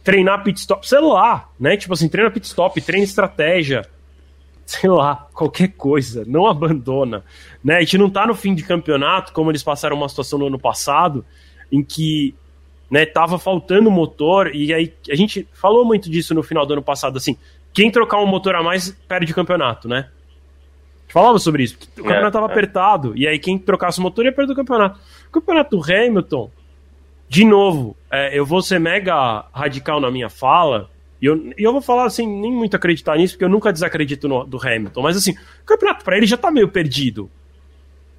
treinar pit stop, sei lá, né? Tipo assim, treina pit stop, treina estratégia sei lá, qualquer coisa, não abandona. Né? A gente não tá no fim de campeonato, como eles passaram uma situação no ano passado, em que né, tava faltando motor, e aí a gente falou muito disso no final do ano passado, assim, quem trocar um motor a mais perde o campeonato, né? A gente falava sobre isso, porque o campeonato é, tava é. apertado, e aí quem trocasse o motor ia perder o campeonato. O campeonato do Hamilton, de novo, é, eu vou ser mega radical na minha fala, e eu, eu vou falar assim, nem muito acreditar nisso, porque eu nunca desacredito no, do Hamilton. Mas assim, o campeonato para ele já tá meio perdido.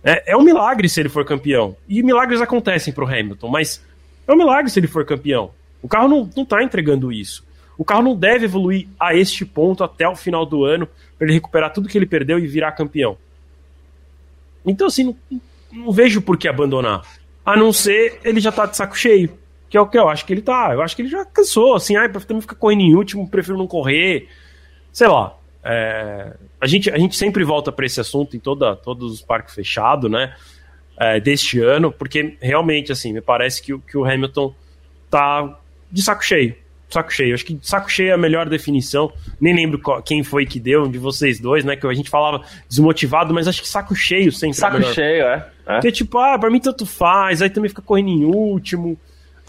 É, é um milagre se ele for campeão. E milagres acontecem pro Hamilton, mas é um milagre se ele for campeão. O carro não, não tá entregando isso. O carro não deve evoluir a este ponto até o final do ano para ele recuperar tudo que ele perdeu e virar campeão. Então, assim, não, não vejo por que abandonar. A não ser ele já tá de saco cheio que é o que eu acho que ele tá. Eu acho que ele já cansou, assim, ai, pra também ficar correndo em último, prefiro não correr. Sei lá. É, a, gente, a gente sempre volta para esse assunto em toda, todos os parques fechados, né? É, deste ano, porque realmente, assim, me parece que, que o Hamilton tá de saco cheio. Saco cheio. Acho que saco cheio é a melhor definição. Nem lembro qual, quem foi que deu, de vocês dois, né? Que a gente falava desmotivado, mas acho que saco cheio sempre. Saco cheio, é. é. Porque, tipo, ah, pra mim tanto faz, aí também fica correndo em último.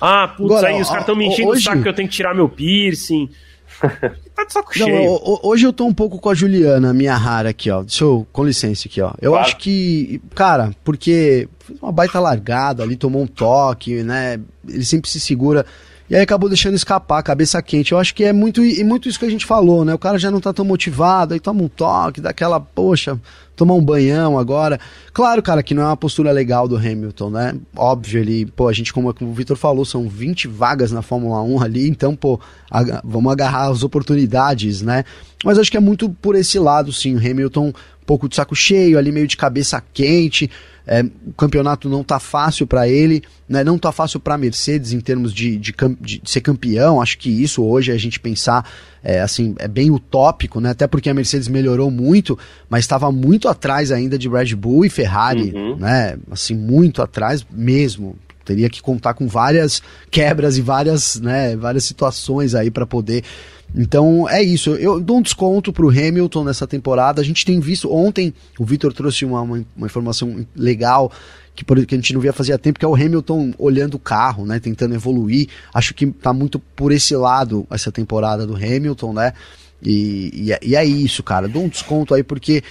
Ah, putz, Agora, aí os caras estão me enchendo hoje... o saco que eu tenho que tirar meu piercing. tá de saco Não, cheio. hoje eu tô um pouco com a Juliana, minha rara aqui, ó. Deixa eu, com licença aqui, ó. Eu claro. acho que, cara, porque uma baita largada ali, tomou um toque, né? Ele sempre se segura. E aí acabou deixando escapar, cabeça quente. Eu acho que é muito, e muito isso que a gente falou, né? O cara já não tá tão motivado, aí toma um toque, daquela, poxa, tomar um banhão agora. Claro, cara, que não é uma postura legal do Hamilton, né? Óbvio, ele, pô, a gente, como, o Vitor falou, são 20 vagas na Fórmula 1 ali, então, pô, vamos agarrar as oportunidades, né? Mas acho que é muito por esse lado, sim. O Hamilton, um pouco de saco cheio, ali meio de cabeça quente. É, o campeonato não tá fácil para ele, né? não tá fácil para a Mercedes em termos de, de, de, ser campeão. Acho que isso hoje a gente pensar é, assim é bem utópico, né? até porque a Mercedes melhorou muito, mas estava muito atrás ainda de Red Bull e Ferrari, uhum. né? assim muito atrás mesmo. Teria que contar com várias quebras e várias, né, várias situações aí para poder então é isso. Eu dou um desconto pro Hamilton nessa temporada. A gente tem visto. Ontem o Vitor trouxe uma, uma, uma, informação legal que, que a gente não via fazia tempo, que é o Hamilton olhando o carro, né? Tentando evoluir. Acho que tá muito por esse lado essa temporada do Hamilton, né? E, e, é, e é isso, cara. Dou um desconto aí porque.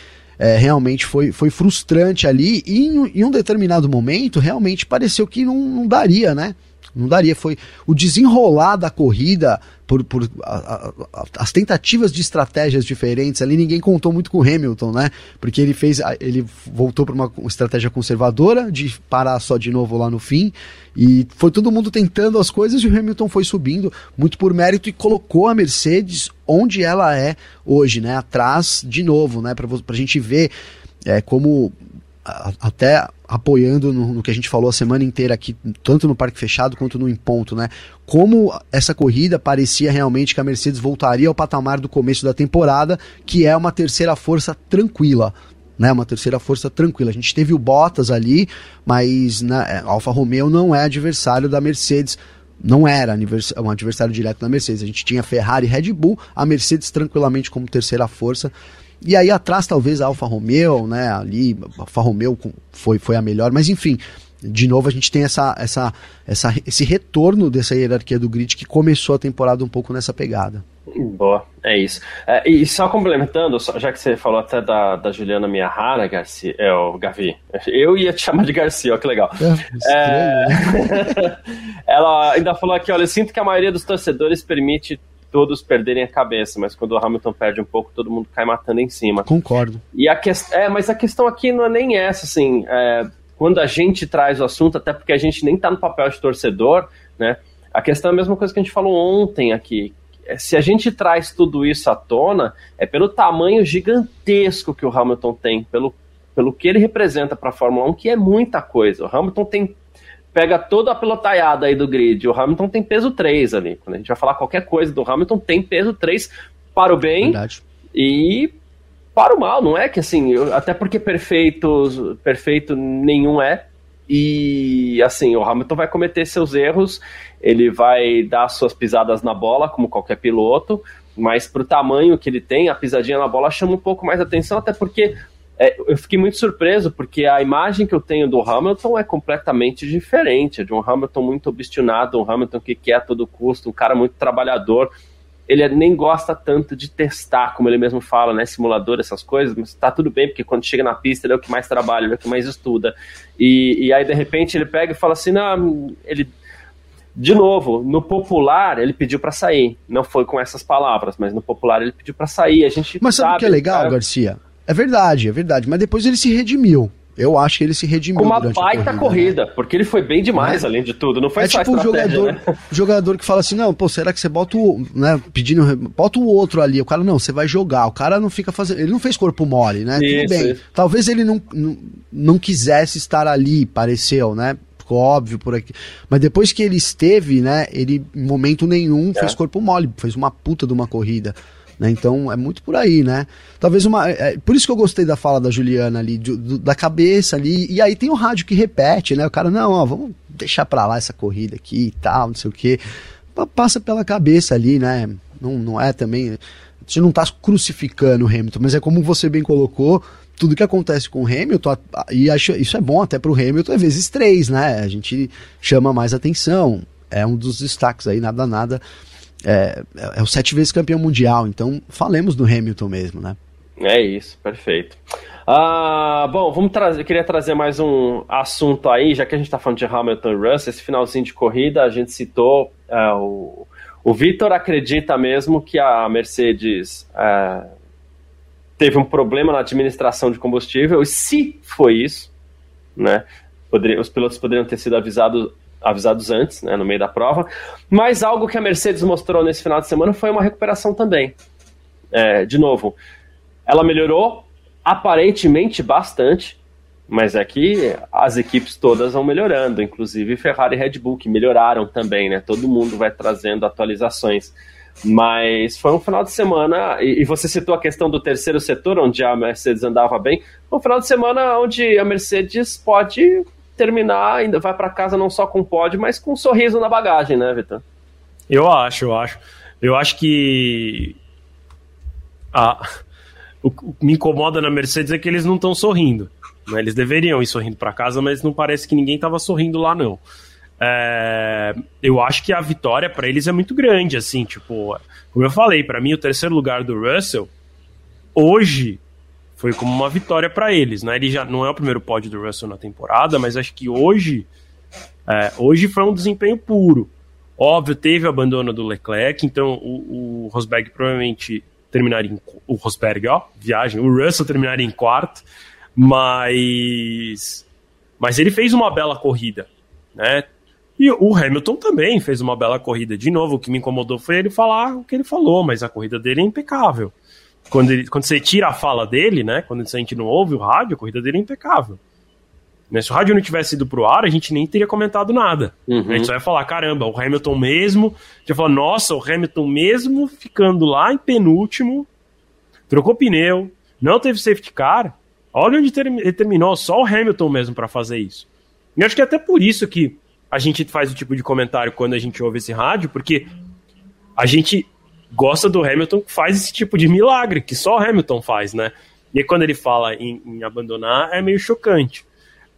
É, realmente foi, foi frustrante ali e em, em, um determinado momento realmente pareceu que não, não daria, né? Não daria. Foi o desenrolar da corrida por, por a, a, as tentativas de estratégias diferentes ali, ninguém contou muito com o Hamilton, né? Porque ele fez, ele voltou para uma estratégia conservadora de parar só de novo lá no fim e foi todo mundo tentando as coisas e o Hamilton foi subindo muito por mérito e colocou a Mercedes onde ela é hoje, né? Atrás de novo, né? Para a gente ver é, como até apoiando no, no, que a gente falou a semana inteira aqui, tanto no parque fechado quanto no em ponto, né? Como essa corrida parecia realmente que a Mercedes voltaria ao patamar do começo da temporada, que é uma terceira força tranquila. Né, uma terceira força tranquila. A gente teve o Bottas ali, mas né, a Alfa Romeo não é adversário da Mercedes não era um adversário direto da Mercedes. A gente tinha Ferrari e Red Bull, a Mercedes tranquilamente como terceira força. E aí atrás talvez a Alfa Romeo, né, ali, a Alfa Romeo foi, foi a melhor, mas enfim, de novo a gente tem essa, essa, essa, esse retorno dessa hierarquia do grid que começou a temporada um pouco nessa pegada. Boa, é isso. É, e só complementando, já que você falou até da, da Juliana Miyahara, Garcia, é, o Gavi, eu ia te chamar de Garcia, ó, que legal. É, é, né? ela ainda falou aqui, olha, eu sinto que a maioria dos torcedores permite todos perderem a cabeça, mas quando o Hamilton perde um pouco, todo mundo cai matando em cima. Concordo. E a que... É, mas a questão aqui não é nem essa, assim, é, quando a gente traz o assunto, até porque a gente nem tá no papel de torcedor, né? A questão é a mesma coisa que a gente falou ontem aqui. É, se a gente traz tudo isso à tona, é pelo tamanho gigantesco que o Hamilton tem, pelo, pelo que ele representa para a Fórmula 1, que é muita coisa. O Hamilton tem pega toda a pelotaiada aí do grid. O Hamilton tem peso 3 ali. Quando a gente vai falar qualquer coisa do Hamilton, tem peso 3 para o bem Verdade. e para o mal. Não é que assim, eu, até porque perfeito, perfeito nenhum é. E assim, o Hamilton vai cometer seus erros, ele vai dar suas pisadas na bola, como qualquer piloto, mas para o tamanho que ele tem, a pisadinha na bola chama um pouco mais atenção, até porque é, eu fiquei muito surpreso porque a imagem que eu tenho do Hamilton é completamente diferente. É de um Hamilton muito obstinado, um Hamilton que quer a todo custo, um cara muito trabalhador. Ele nem gosta tanto de testar, como ele mesmo fala, né? Simulador, essas coisas, mas tá tudo bem, porque quando chega na pista ele é o que mais trabalha, ele é o que mais estuda. E, e aí, de repente, ele pega e fala assim: não, ele de novo, no popular ele pediu para sair. Não foi com essas palavras, mas no popular ele pediu para sair. A gente Mas sabe o que é legal, cara... Garcia? É verdade, é verdade. Mas depois ele se redimiu. Eu acho que ele se redimiu. Com uma baita corrida, corrida né? porque ele foi bem demais, é. além de tudo. Não foi é só tipo um jogador, né? jogador que fala assim: não, pô, será que você bota o. Né, pedindo. Bota o outro ali. O cara, não, você vai jogar. O cara não fica fazendo. Ele não fez corpo mole, né? Isso, Tudo bem. Isso. Talvez ele não, não, não quisesse estar ali, pareceu, né? Ficou óbvio por aqui. Mas depois que ele esteve, né? Ele, em momento nenhum, é. fez corpo mole. Fez uma puta de uma corrida. Né? Então é muito por aí, né? Talvez uma. É, é, por isso que eu gostei da fala da Juliana ali, do, da cabeça ali. E aí tem o rádio que repete, né? O cara, não, ó, vamos deixar pra lá essa corrida aqui e tal, não sei o quê. Passa pela cabeça ali, né? Não, não é também. Você não tá crucificando o Hamilton, mas é como você bem colocou, tudo que acontece com o Hamilton, e acho, isso é bom até pro Hamilton, é vezes três, né? A gente chama mais atenção. É um dos destaques aí, nada, nada é, é o sete vezes campeão mundial, então falemos do Hamilton mesmo, né? É isso, perfeito. Ah, bom, vamos trazer. Queria trazer mais um assunto aí, já que a gente está falando de Hamilton e Russell, esse finalzinho de corrida, a gente citou é, o, o Vitor acredita mesmo que a Mercedes é, teve um problema na administração de combustível, e se foi isso, né? Poderia, os pilotos poderiam ter sido avisados avisados antes, né, no meio da prova. Mas algo que a Mercedes mostrou nesse final de semana foi uma recuperação também. É, de novo, ela melhorou aparentemente bastante, mas é que as equipes todas vão melhorando, inclusive Ferrari e Red Bull, que melhoraram também, né? Todo mundo vai trazendo atualizações. Mas foi um final de semana, e, você citou a questão do terceiro setor, onde a Mercedes andava bem. Um final de semana onde a Mercedes pode terminar, ainda vai para casa não só com pódio, mas com um sorriso na bagagem, né, Vitor? Eu acho, eu acho. Eu acho que. Ah, o que me incomoda na Mercedes é que eles não estão sorrindo. Né? Eles deveriam ir sorrindo para casa, mas não parece que ninguém estava sorrindo lá, não. É, eu acho que a vitória para eles é muito grande, assim, tipo, como eu falei, para mim o terceiro lugar do Russell hoje foi como uma vitória para eles, né? Ele já não é o primeiro pódio do Russell na temporada, mas acho que hoje, é, hoje foi um desempenho puro. Óbvio, teve o abandono do Leclerc, então o, o Rosberg provavelmente terminaria em, o Rosberg, ó, viagem, o Russell terminaria em quarto, mas mas ele fez uma bela corrida, né? E o Hamilton também fez uma bela corrida. De novo, o que me incomodou foi ele falar o que ele falou, mas a corrida dele é impecável quando, ele, quando você tira a fala dele, né? Quando a gente não ouve o rádio, a corrida dele é impecável. Né, se o rádio não tivesse ido pro ar, a gente nem teria comentado nada. Uhum. A gente só ia falar, caramba, o Hamilton mesmo. Já falar, nossa, o Hamilton mesmo ficando lá em penúltimo, trocou pneu, não teve safety car. Olha onde ele terminou, só o Hamilton mesmo para fazer isso. E acho que é até por isso que a gente faz o tipo de comentário quando a gente ouve esse rádio, porque a gente gosta do Hamilton faz esse tipo de milagre, que só o Hamilton faz, né? E quando ele fala em, em abandonar, é meio chocante.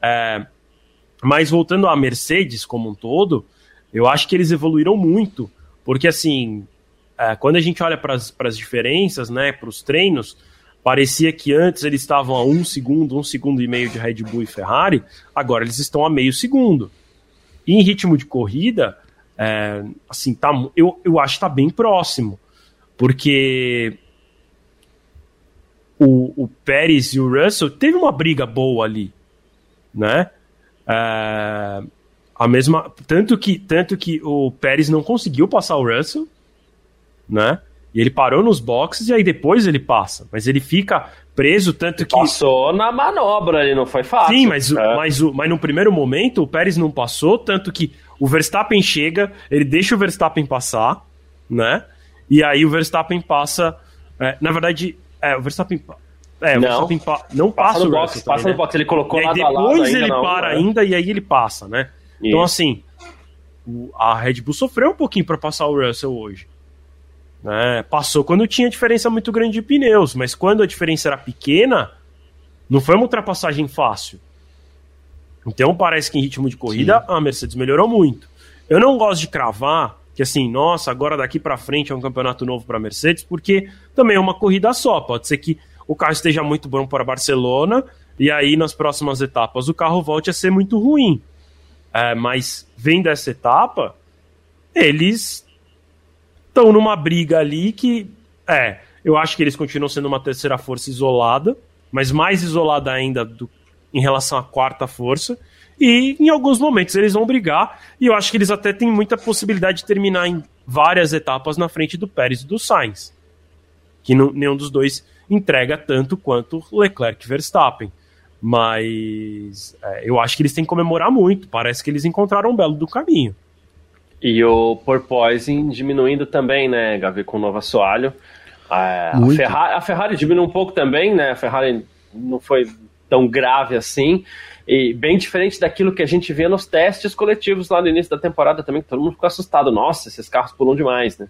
É, mas voltando à Mercedes como um todo, eu acho que eles evoluíram muito, porque assim, é, quando a gente olha para as diferenças, né, para os treinos, parecia que antes eles estavam a um segundo, um segundo e meio de Red Bull e Ferrari, agora eles estão a meio segundo. E em ritmo de corrida, é, assim, tá, eu, eu acho que está bem próximo. Porque o, o Pérez e o Russell teve uma briga boa ali, né? É, a mesma tanto que tanto que o Pérez não conseguiu passar o Russell, né? E ele parou nos boxes e aí depois ele passa, mas ele fica preso tanto que passou na manobra, ele não foi fácil. Sim, mas é. mas, mas no primeiro momento o Pérez não passou, tanto que o Verstappen chega, ele deixa o Verstappen passar, né? E aí o Verstappen passa. É, na verdade, é, o Verstappen. É, o não, Verstappen pa não passa, passa no box, também, passa né? no box, ele colocou e aí depois ele para ainda e aí ele passa, né? Então, Isso. Então assim, a Red Bull sofreu um pouquinho para passar o Russell hoje. Né? Passou quando tinha diferença muito grande de pneus, mas quando a diferença era pequena, não foi uma ultrapassagem fácil. Então parece que em ritmo de corrida Sim. a Mercedes melhorou muito. Eu não gosto de cravar que assim, nossa, agora daqui para frente é um campeonato novo para Mercedes, porque também é uma corrida só. Pode ser que o carro esteja muito bom para Barcelona e aí nas próximas etapas o carro volte a ser muito ruim. É, mas vendo essa etapa, eles estão numa briga ali que é, eu acho que eles continuam sendo uma terceira força isolada, mas mais isolada ainda do, em relação à quarta força. E em alguns momentos eles vão brigar, e eu acho que eles até têm muita possibilidade de terminar em várias etapas na frente do Pérez e do Sainz. Que não, nenhum dos dois entrega tanto quanto Leclerc e Verstappen. Mas é, eu acho que eles têm que comemorar muito. Parece que eles encontraram um belo do caminho. E o porpoising diminuindo também, né, Gavi, com o novo assoalho. A, a, Ferrari, a Ferrari diminuiu um pouco também, né? A Ferrari não foi tão grave assim. E bem diferente daquilo que a gente vê nos testes coletivos lá no início da temporada também, que todo mundo ficou assustado. Nossa, esses carros pulam demais, né?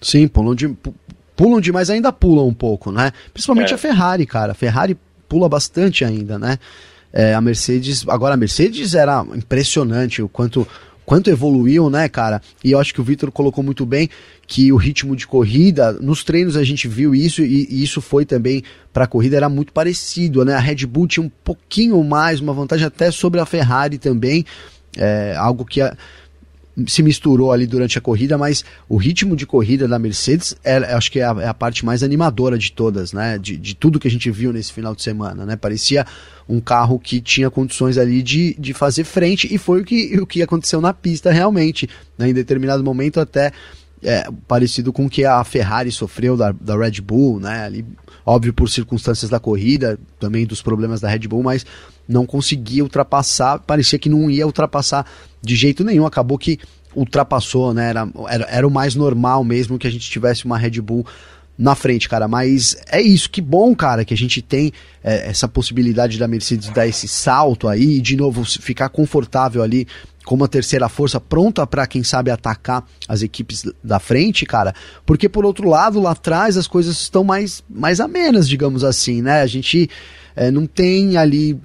Sim, pulam, de, pulam demais, ainda pulam um pouco, né? Principalmente é. a Ferrari, cara. A Ferrari pula bastante ainda, né? É, a Mercedes, agora a Mercedes era impressionante o quanto quanto evoluiu, né, cara? E eu acho que o Vitor colocou muito bem que o ritmo de corrida, nos treinos a gente viu isso e, e isso foi também para a corrida, era muito parecido, né? A Red Bull tinha um pouquinho mais, uma vantagem até sobre a Ferrari também, é, algo que a, se misturou ali durante a corrida, mas o ritmo de corrida da Mercedes é, acho que é a, é a, parte mais animadora de todas, né? De, de tudo que a gente viu nesse final de semana, né? Parecia um carro que tinha condições ali de, de fazer frente e foi o que, o que aconteceu na pista realmente. Né? Em determinado momento até é, parecido com o que a Ferrari sofreu da, da Red Bull, né? Ali, óbvio por circunstâncias da corrida, também dos problemas da Red Bull, mas não conseguia ultrapassar, parecia que não ia ultrapassar de jeito nenhum, acabou que ultrapassou, né? Era, era, era o mais normal mesmo que a gente tivesse uma Red Bull na frente, cara. Mas é isso, que bom, cara, que a gente tem é, essa possibilidade da Mercedes dar esse salto aí e de novo ficar confortável ali como a terceira força pronta para quem sabe atacar as equipes da frente, cara. Porque por outro lado, lá atrás as coisas estão mais mais amenas, digamos assim, né? A gente é, não tem ali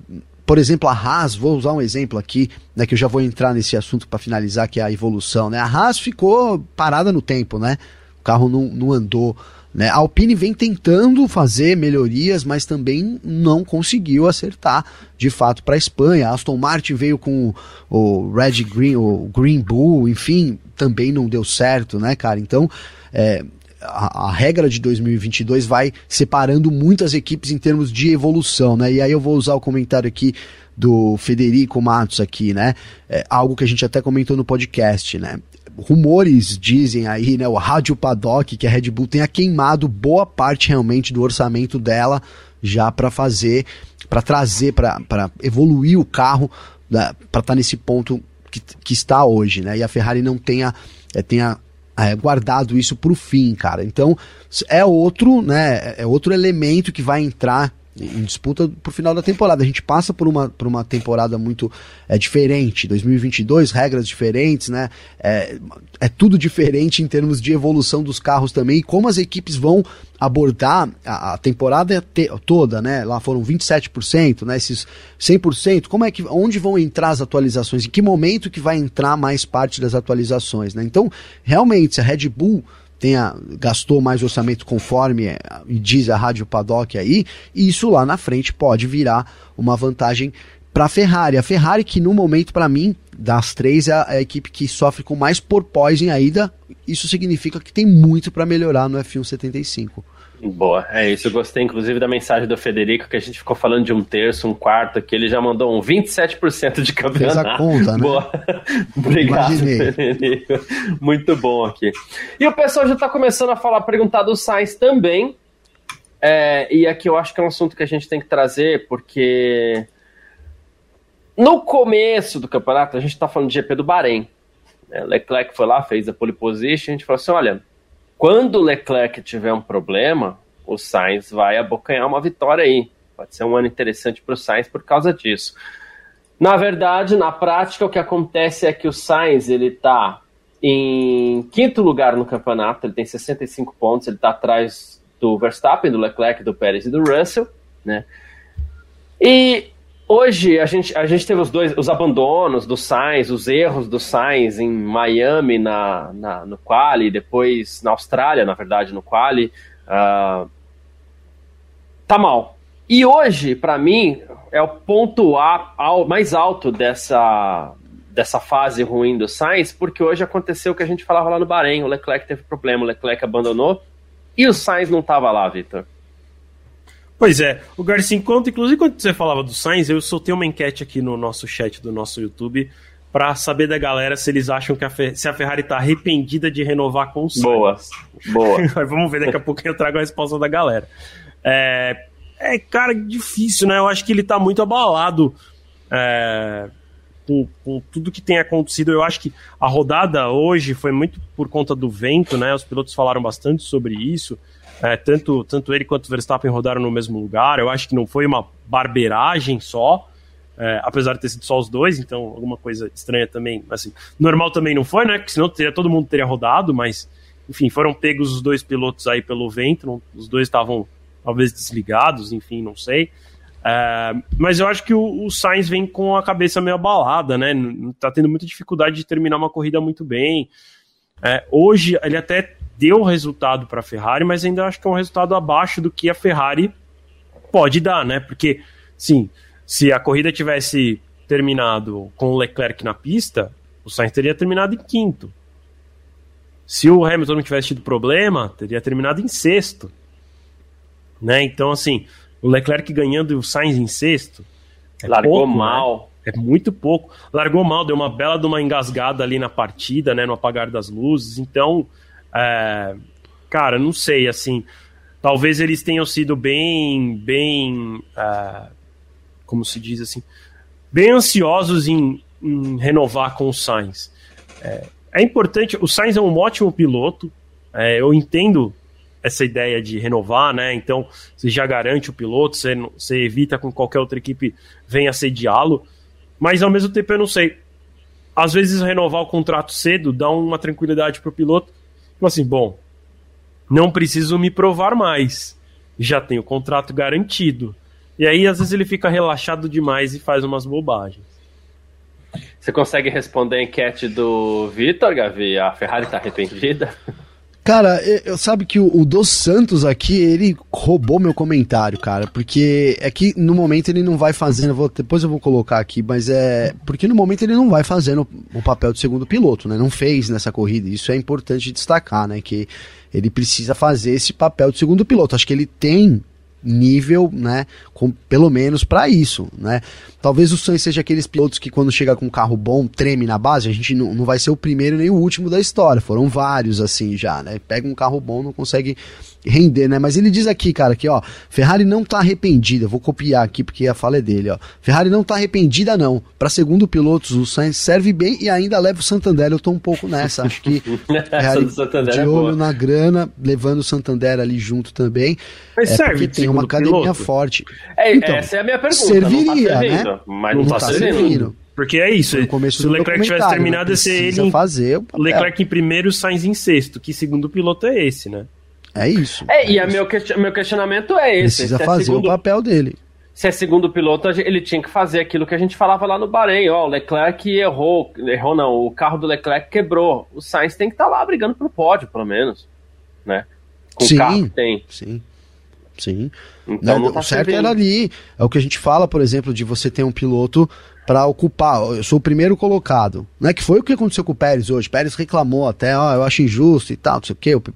por exemplo, a Haas, vou usar um exemplo aqui, né, que eu já vou entrar nesse assunto para finalizar, que é a evolução, né? A Haas ficou parada no tempo, né? O carro não, não andou, né? A Alpine vem tentando fazer melhorias, mas também não conseguiu acertar de fato para a Espanha. A Aston Martin veio com o Red Green, o Green Bull, enfim, também não deu certo, né, cara? Então, é, a, a, regra de 2022 vai separando muitas equipes em termos de evolução, né? E aí eu vou usar o comentário aqui do Federico Matos aqui, né? É, algo que a gente até comentou no podcast, né? Rumores dizem aí, né? O Rádio Paddock que a Red Bull tenha queimado boa parte realmente do orçamento dela já para fazer, para trazer, para evoluir o carro, né, para estar tá nesse ponto que, que está hoje, né? E a Ferrari não tenha, é, tenha é, guardado isso para o fim, cara. Então é outro, né? É outro elemento que vai entrar em disputa pro final da temporada. A gente passa por uma, por uma temporada muito é, diferente. 2022, regras diferentes, né? É, é tudo diferente em termos de evolução dos carros também e como as equipes vão abordar a, a temporada te, toda, né? Lá foram 27%, né? Esses 100%, como é que onde vão entrar as atualizações? Em que momento que vai entrar mais parte das atualizações, né? Então, realmente, se a Red Bull tenha gastou mais orçamento conforme é, diz a Rádio Paddock aí, e isso lá na frente pode virar uma vantagem para a Ferrari. A Ferrari que no momento para mim das três é a, é a, equipe que sofre com mais porpoising ainda. Isso significa que tem muito para melhorar no F1 75. Boa, é isso. Eu gostei, inclusive, da mensagem do Federico, que a gente ficou falando de um terço, um quarto, que ele já mandou um 27% de campeonato. Fez a conta, né? Boa. Obrigado, Imaginei. Federico. Muito bom aqui. E o pessoal já está começando a falar, perguntar do Sainz também. É, e aqui eu acho que é um assunto que a gente tem que trazer, porque no começo do campeonato, a gente está falando de GP do Bahrein. É, Leclerc foi lá, fez a pole position, a gente falou assim, olha quando o Leclerc tiver um problema, o Sainz vai abocanhar uma vitória aí. Pode ser um ano interessante para o Sainz por causa disso. Na verdade, na prática, o que acontece é que o Sainz ele está em quinto lugar no campeonato, ele tem 65 pontos, ele está atrás do Verstappen, do Leclerc, do Pérez e do Russell, né? E Hoje a gente, a gente teve os dois, os abandonos do Sainz, os erros do Sainz em Miami na, na, no quali, depois na Austrália, na verdade, no quali. Uh, tá mal. E hoje, para mim, é o ponto a, ao, mais alto dessa, dessa fase ruim do Sainz, porque hoje aconteceu o que a gente falava lá no Bahrein. O Leclerc teve problema, o Leclerc abandonou e o Sainz não estava lá, Vitor. Pois é, o Garcia, enquanto, inclusive quando você falava do Sainz, eu soltei uma enquete aqui no nosso chat do nosso YouTube para saber da galera se eles acham que a, se a Ferrari tá arrependida de renovar com o Sainz. Boa, boa. Vamos ver, daqui a pouco eu trago a resposta da galera. É, é, cara, difícil, né? Eu acho que ele tá muito abalado é, com, com tudo que tem acontecido. Eu acho que a rodada hoje foi muito por conta do vento, né? Os pilotos falaram bastante sobre isso. É, tanto, tanto ele quanto o Verstappen rodaram no mesmo lugar. Eu acho que não foi uma barbeiragem só, é, apesar de ter sido só os dois, então alguma coisa estranha também. Assim, normal também não foi, né? Porque senão teria, todo mundo teria rodado, mas enfim, foram pegos os dois pilotos aí pelo vento, não, os dois estavam talvez desligados, enfim, não sei. É, mas eu acho que o, o, Sainz vem com a cabeça meio abalada, né? Tá tendo muita dificuldade de terminar uma corrida muito bem. É, hoje ele até deu resultado para a Ferrari, mas ainda acho que é um resultado abaixo do que a Ferrari pode dar, né? Porque, sim, se a corrida tivesse terminado com o Leclerc na pista, o Sainz teria terminado em quinto. Se o Hamilton não tivesse tido problema, teria terminado em sexto. Né? Então, assim, o Leclerc ganhando e o Sainz em sexto. É Largou pouco, né? mal. Né? É muito pouco. Largou mal, deu uma bela de uma engasgada ali na partida, né? No apagar das luzes. Então, é... cara, não sei, assim. Talvez eles tenham sido bem, bem, é... como se diz assim, bem ansiosos em, em renovar com o Sainz. É, é, importante, o Sainz é um ótimo piloto, é, eu entendo essa ideia de renovar, né? Então você já garante o piloto, você, você evita com qualquer outra equipe venha assediá-lo, mas ao mesmo tempo eu não sei. Às vezes renovar o contrato cedo dá uma tranquilidade para o piloto. Então, assim, bom, não preciso me provar mais, já tenho o contrato garantido. E aí, às vezes, ele fica relaxado demais e faz umas bobagens. Você consegue responder a enquete do Vitor, Gavi? A Ferrari está arrependida? Cara, eu, sabe que o, o Dos Santos aqui, ele roubou meu comentário, cara, porque é que no momento ele não vai fazendo, vou, depois eu vou colocar aqui, mas é, porque no momento ele não vai fazendo o papel de segundo piloto, né, não fez nessa corrida, isso é importante destacar, né, que ele precisa fazer esse papel de segundo piloto, acho que ele tem nível, né, com, pelo menos para isso, né. Talvez o Sainz seja aqueles pilotos que quando chega com um carro bom treme na base, a gente não, não vai ser o primeiro nem o último da história, foram vários assim já, né, pega um carro bom, não consegue render, né? Mas ele diz aqui, cara, que ó, Ferrari não tá arrependida. Vou copiar aqui porque a fala é dele, ó. Ferrari não tá arrependida não. Para segundo pilotos, o Sainz serve bem e ainda leva o Santander. Eu tô um pouco nessa, acho que Ferrari de é olho é na grana, levando o Santander ali junto também. Mas é serve tem uma academia piloto. forte. É, então, essa é a minha pergunta. Serviria, tá né? Mas não, não tá, tá servindo. servindo. Porque é isso. Se o Leclerc tivesse terminado, ia ser ele. Fazer o Leclerc em primeiro, Sainz em sexto. Que segundo piloto é esse, né? É isso. É, é e isso. Meu, meu questionamento é esse. Precisa se é fazer é segundo, o papel dele. Se é segundo piloto, ele tinha que fazer aquilo que a gente falava lá no Bahrein. Ó, o Leclerc errou. Errou não, o carro do Leclerc quebrou. O Sainz tem que estar tá lá brigando pelo pódio, pelo menos. Né? Com sim, o carro que tem. Sim. Sim. Então, tá o certo era ali. É o que a gente fala, por exemplo, de você ter um piloto para ocupar. Eu sou o primeiro colocado. Não é que foi o que aconteceu com o Pérez hoje. Pérez reclamou até, ó, eu acho injusto e tal, não sei o que,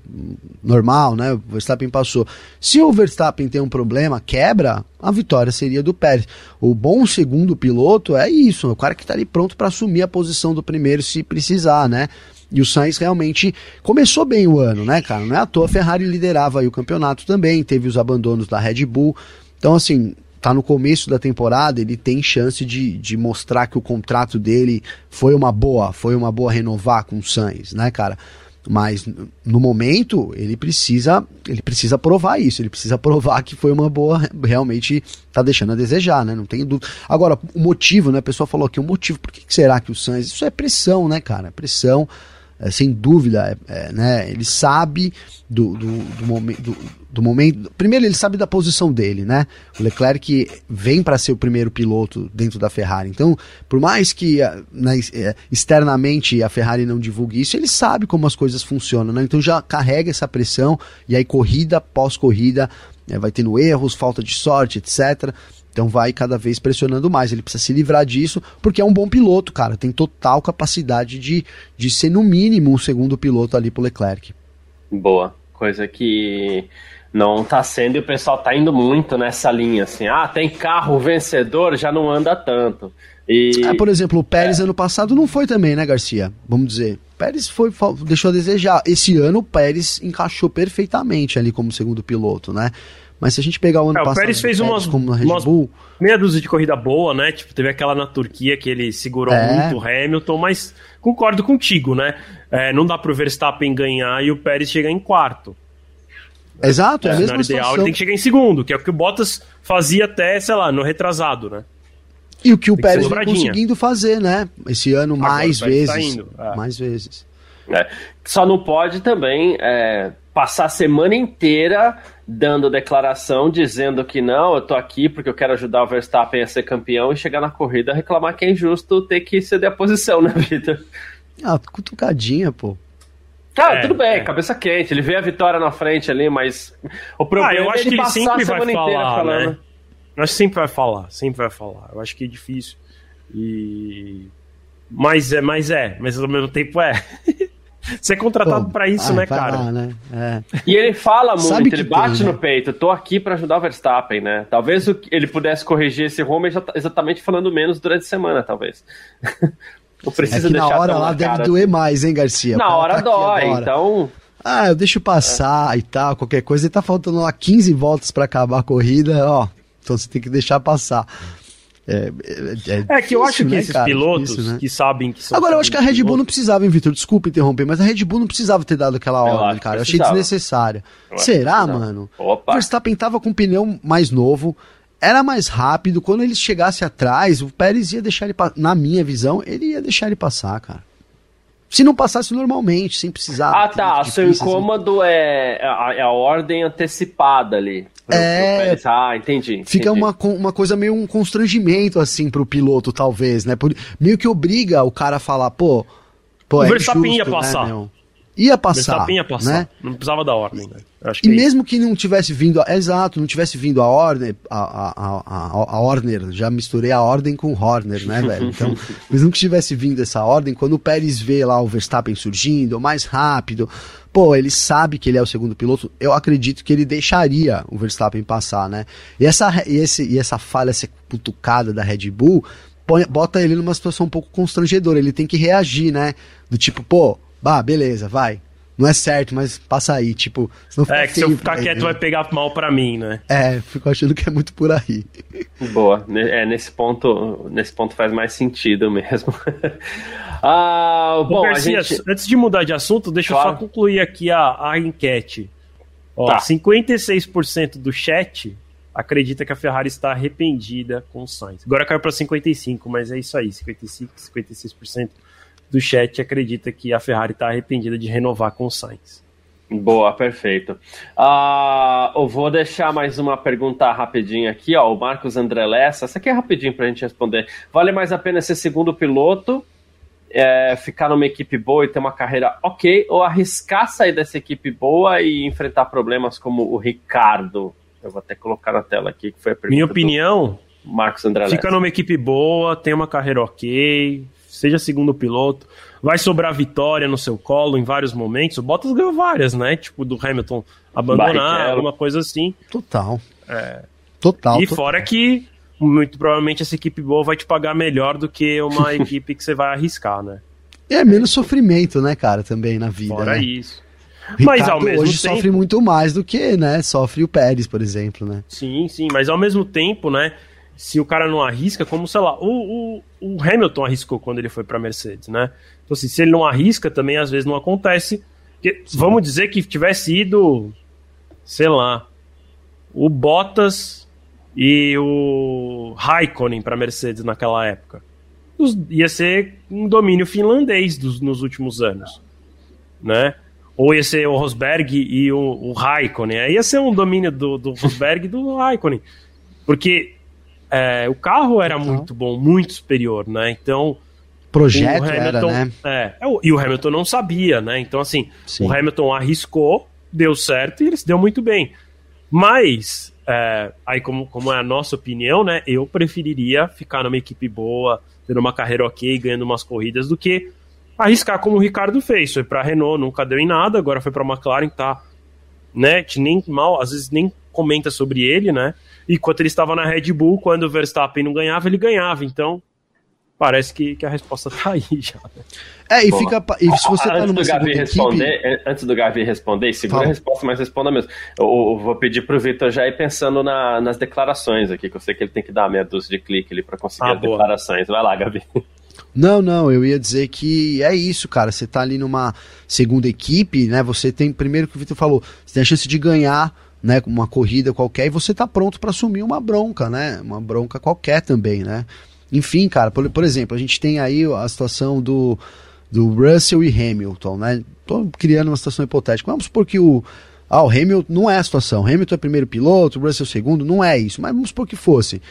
normal, né? O Verstappen passou. Se o Verstappen tem um problema, quebra, a vitória seria do Pérez. O bom segundo piloto é isso, o cara que tá ali pronto para assumir a posição do primeiro se precisar, né? E o Sainz realmente começou bem o ano, né, cara? Não é à toa, a Ferrari liderava aí o campeonato também, teve os abandonos da Red Bull. Então, assim, tá no começo da temporada, ele tem chance de, de mostrar que o contrato dele foi uma boa, foi uma boa renovar com o Sainz, né, cara? Mas no momento ele precisa, ele precisa provar isso, ele precisa provar que foi uma boa, realmente tá deixando a desejar, né? Não tem dúvida. Agora, o motivo, né? A pessoa falou aqui, o motivo, por que, será que o Sainz, isso é pressão, né, cara? Pressão é, sem dúvida, é, é, né, ele sabe do, do, do, momen do, momento. Primeiro, ele sabe da posição dele, né? O Leclerc vem para ser o primeiro piloto dentro da Ferrari. Então, por mais que né, é, externamente a Ferrari não divulgue isso, ele sabe como as coisas funcionam, né? Então já carrega essa pressão e aí corrida pós corrida é, vai tendo erros, falta de sorte, etc. Então vai cada vez pressionando mais. Ele precisa se livrar disso, porque é um bom piloto, cara. Tem total capacidade de, de ser, no mínimo, um segundo piloto ali pro Leclerc. Boa. Coisa que não tá sendo e o pessoal tá indo muito nessa linha, assim. Ah, tem carro vencedor, já não anda tanto. E... Ah, por exemplo, o Pérez é. ano passado não foi também, né, Garcia? Vamos dizer. O Pérez foi, deixou a desejar. Esse ano o Pérez encaixou perfeitamente ali como segundo piloto, né? Mas se a gente pegar o ano é, passado. O Pérez fez umas, como na Red umas Bull, meia dúzia de corrida boa, né? Tipo, teve aquela na Turquia que ele segurou é. muito o Hamilton, mas concordo contigo, né? É, não dá pro Verstappen ganhar e o Pérez chegar em quarto. Exato, é, é a mesma ideal ele tem que chegar em segundo, que é o que o Bottas fazia até, sei lá, no retrasado, né? E o que o Pérez vem conseguindo fazer, né? Esse ano mais Agora, vezes. Tá indo, é. Mais vezes. É. Só não pode também é, passar a semana inteira dando declaração dizendo que não, eu tô aqui porque eu quero ajudar o Verstappen a ser campeão e chegar na corrida reclamar que é injusto ter que ceder a posição na vida. Ah, cutucadinha, pô. Tá, é, tudo bem, é. cabeça quente. Ele vê a vitória na frente ali, mas o problema ah, eu acho é ele que ele sempre vai falar, falando. Né? Eu acho que sempre vai falar, sempre vai falar. Eu acho que é difícil. E mas é, mas é, mas ao mesmo tempo é. Você é contratado para isso, ah, né, cara? Lá, né? É. E ele fala muito, ele bate tem, no né? peito, tô aqui para ajudar o Verstappen, né? Talvez ele pudesse corrigir esse rumo exatamente falando menos durante a semana, talvez. Não precisa é que na hora lá deve cara. doer mais, hein, Garcia? Na hora tá dói, então... Ah, eu deixo passar é. e tal, qualquer coisa. E tá faltando lá 15 voltas para acabar a corrida, ó. Então você tem que deixar passar. É, é, é, que eu acho que né, esses cara, pilotos difícil, né? que sabem que são. Agora, eu acho que a Red Bull não precisava, hein, Vitor? Desculpa interromper, mas a Red Bull não precisava ter dado aquela ordem, cara. Eu achei desnecessária. Eu Será, mano? Opa. O Verstappen tava com um pneu mais novo, era mais rápido. Quando ele chegasse atrás, o Pérez ia deixar ele. Na minha visão, ele ia deixar ele passar, cara. Se não passasse normalmente, sem precisar. Ah, tá. Seu incômodo assim. é, a, é a ordem antecipada ali. Pro, é. Pro ah, entendi, entendi. Fica uma, uma coisa meio um constrangimento, assim, pro piloto, talvez, né? Por, meio que obriga o cara a falar, pô. pô o é Verstappen ia né, passar. Né, ia passar. ia passar. Né? Não precisava da ordem, né? e é mesmo que não tivesse vindo, a, exato, não tivesse vindo a ordem, a, a, a, a Horner, já misturei a ordem com Horner, né, velho? Então, mesmo que tivesse vindo essa ordem, quando o Pérez vê lá o Verstappen surgindo, mais rápido, pô, ele sabe que ele é o segundo piloto, eu acredito que ele deixaria o Verstappen passar, né? E essa, e esse, e essa falha, essa cutucada da Red Bull, põe, bota ele numa situação um pouco constrangedora, ele tem que reagir, né? Do tipo, pô, bah, beleza, vai, não é certo, mas passa aí, tipo. é, que se eu ficar quieto vai pegar mal para mim, né? É, fico achando que é muito por aí. Boa, é, nesse ponto, nesse ponto faz mais sentido mesmo. ah, bom, Garcia, gente... antes de mudar de assunto, deixa claro. eu só concluir aqui a, a enquete. Ó, tá. 56% do chat acredita que a Ferrari está arrependida com o Sainz. Agora caiu para 55, mas é isso aí, 55, 56% do chat acredita que a Ferrari está arrependida de renovar com o Sainz. Boa, perfeito. Uh, eu vou deixar mais uma pergunta rapidinho aqui, ó. O Marcos André Lessa, essa aqui é rapidinho para a gente responder. Vale mais a pena ser segundo piloto, é, ficar numa equipe boa e ter uma carreira ok, ou arriscar sair dessa equipe boa e enfrentar problemas como o Ricardo? Eu vou até colocar na tela aqui que foi a pergunta. Minha opinião, Marcos André Fica numa equipe boa, tem uma carreira ok, seja segundo piloto, vai sobrar vitória no seu colo em vários momentos. O Bottas ganhou várias, né? Tipo, do Hamilton abandonar, Barrichello. alguma coisa assim. Total. É. Total. E total. fora que, muito provavelmente, essa equipe boa vai te pagar melhor do que uma equipe que você vai arriscar, né? É menos sofrimento, né, cara, também na vida. Fora né? isso. Ricardo mas ao mesmo hoje tempo... sofre muito mais do que, né, sofre o Pérez, por exemplo, né? Sim, sim, mas ao mesmo tempo, né, se o cara não arrisca, como, sei lá, o, o, o Hamilton arriscou quando ele foi para Mercedes, né? Então, assim, se ele não arrisca, também às vezes não acontece. Porque, vamos dizer que tivesse ido, sei lá, o Bottas e o Raikkonen para Mercedes naquela época. Ia ser um domínio finlandês dos, nos últimos anos, né? Ou ia ser o Rosberg e o, o Raikkonen. Aí ia ser um domínio do, do Rosberg e do Raikkonen. Porque é, o carro era uhum. muito bom, muito superior, né? Então. Projeto Hamilton, era, né? É, é e o Hamilton não sabia, né? Então, assim, Sim. o Hamilton arriscou, deu certo e ele se deu muito bem. Mas, é, aí, como, como é a nossa opinião, né? Eu preferiria ficar numa equipe boa, tendo uma carreira ok, ganhando umas corridas, do que arriscar como o Ricardo fez. Foi pra Renault, nunca deu em nada, agora foi pra McLaren, tá. Né? Nem mal, às vezes nem comenta sobre ele, né? Enquanto ele estava na Red Bull, quando o Verstappen não ganhava, ele ganhava. Então, parece que, que a resposta tá aí já. Né? É, e Bom, fica. E se você tá antes, do Gavi responder, equipe... antes do Gavi responder, segura Fala. a resposta, mas responda mesmo. Eu, eu vou pedir pro Vitor já ir pensando na, nas declarações aqui, que eu sei que ele tem que dar meia dúzia de clique ali para conseguir ah, as boa. declarações. Vai lá, Gavi. Não, não, eu ia dizer que é isso, cara. Você tá ali numa segunda equipe, né? Você tem, primeiro que o Vitor falou, você tem a chance de ganhar né, uma corrida qualquer e você tá pronto para assumir uma bronca, né? Uma bronca qualquer também, né? Enfim, cara, por, por exemplo, a gente tem aí a situação do, do Russell e Hamilton, né? Tô criando uma situação hipotética. Vamos supor que o Ah, o Hamilton não é a situação. Hamilton é primeiro piloto, o Russell segundo, não é isso. Mas vamos supor que fosse.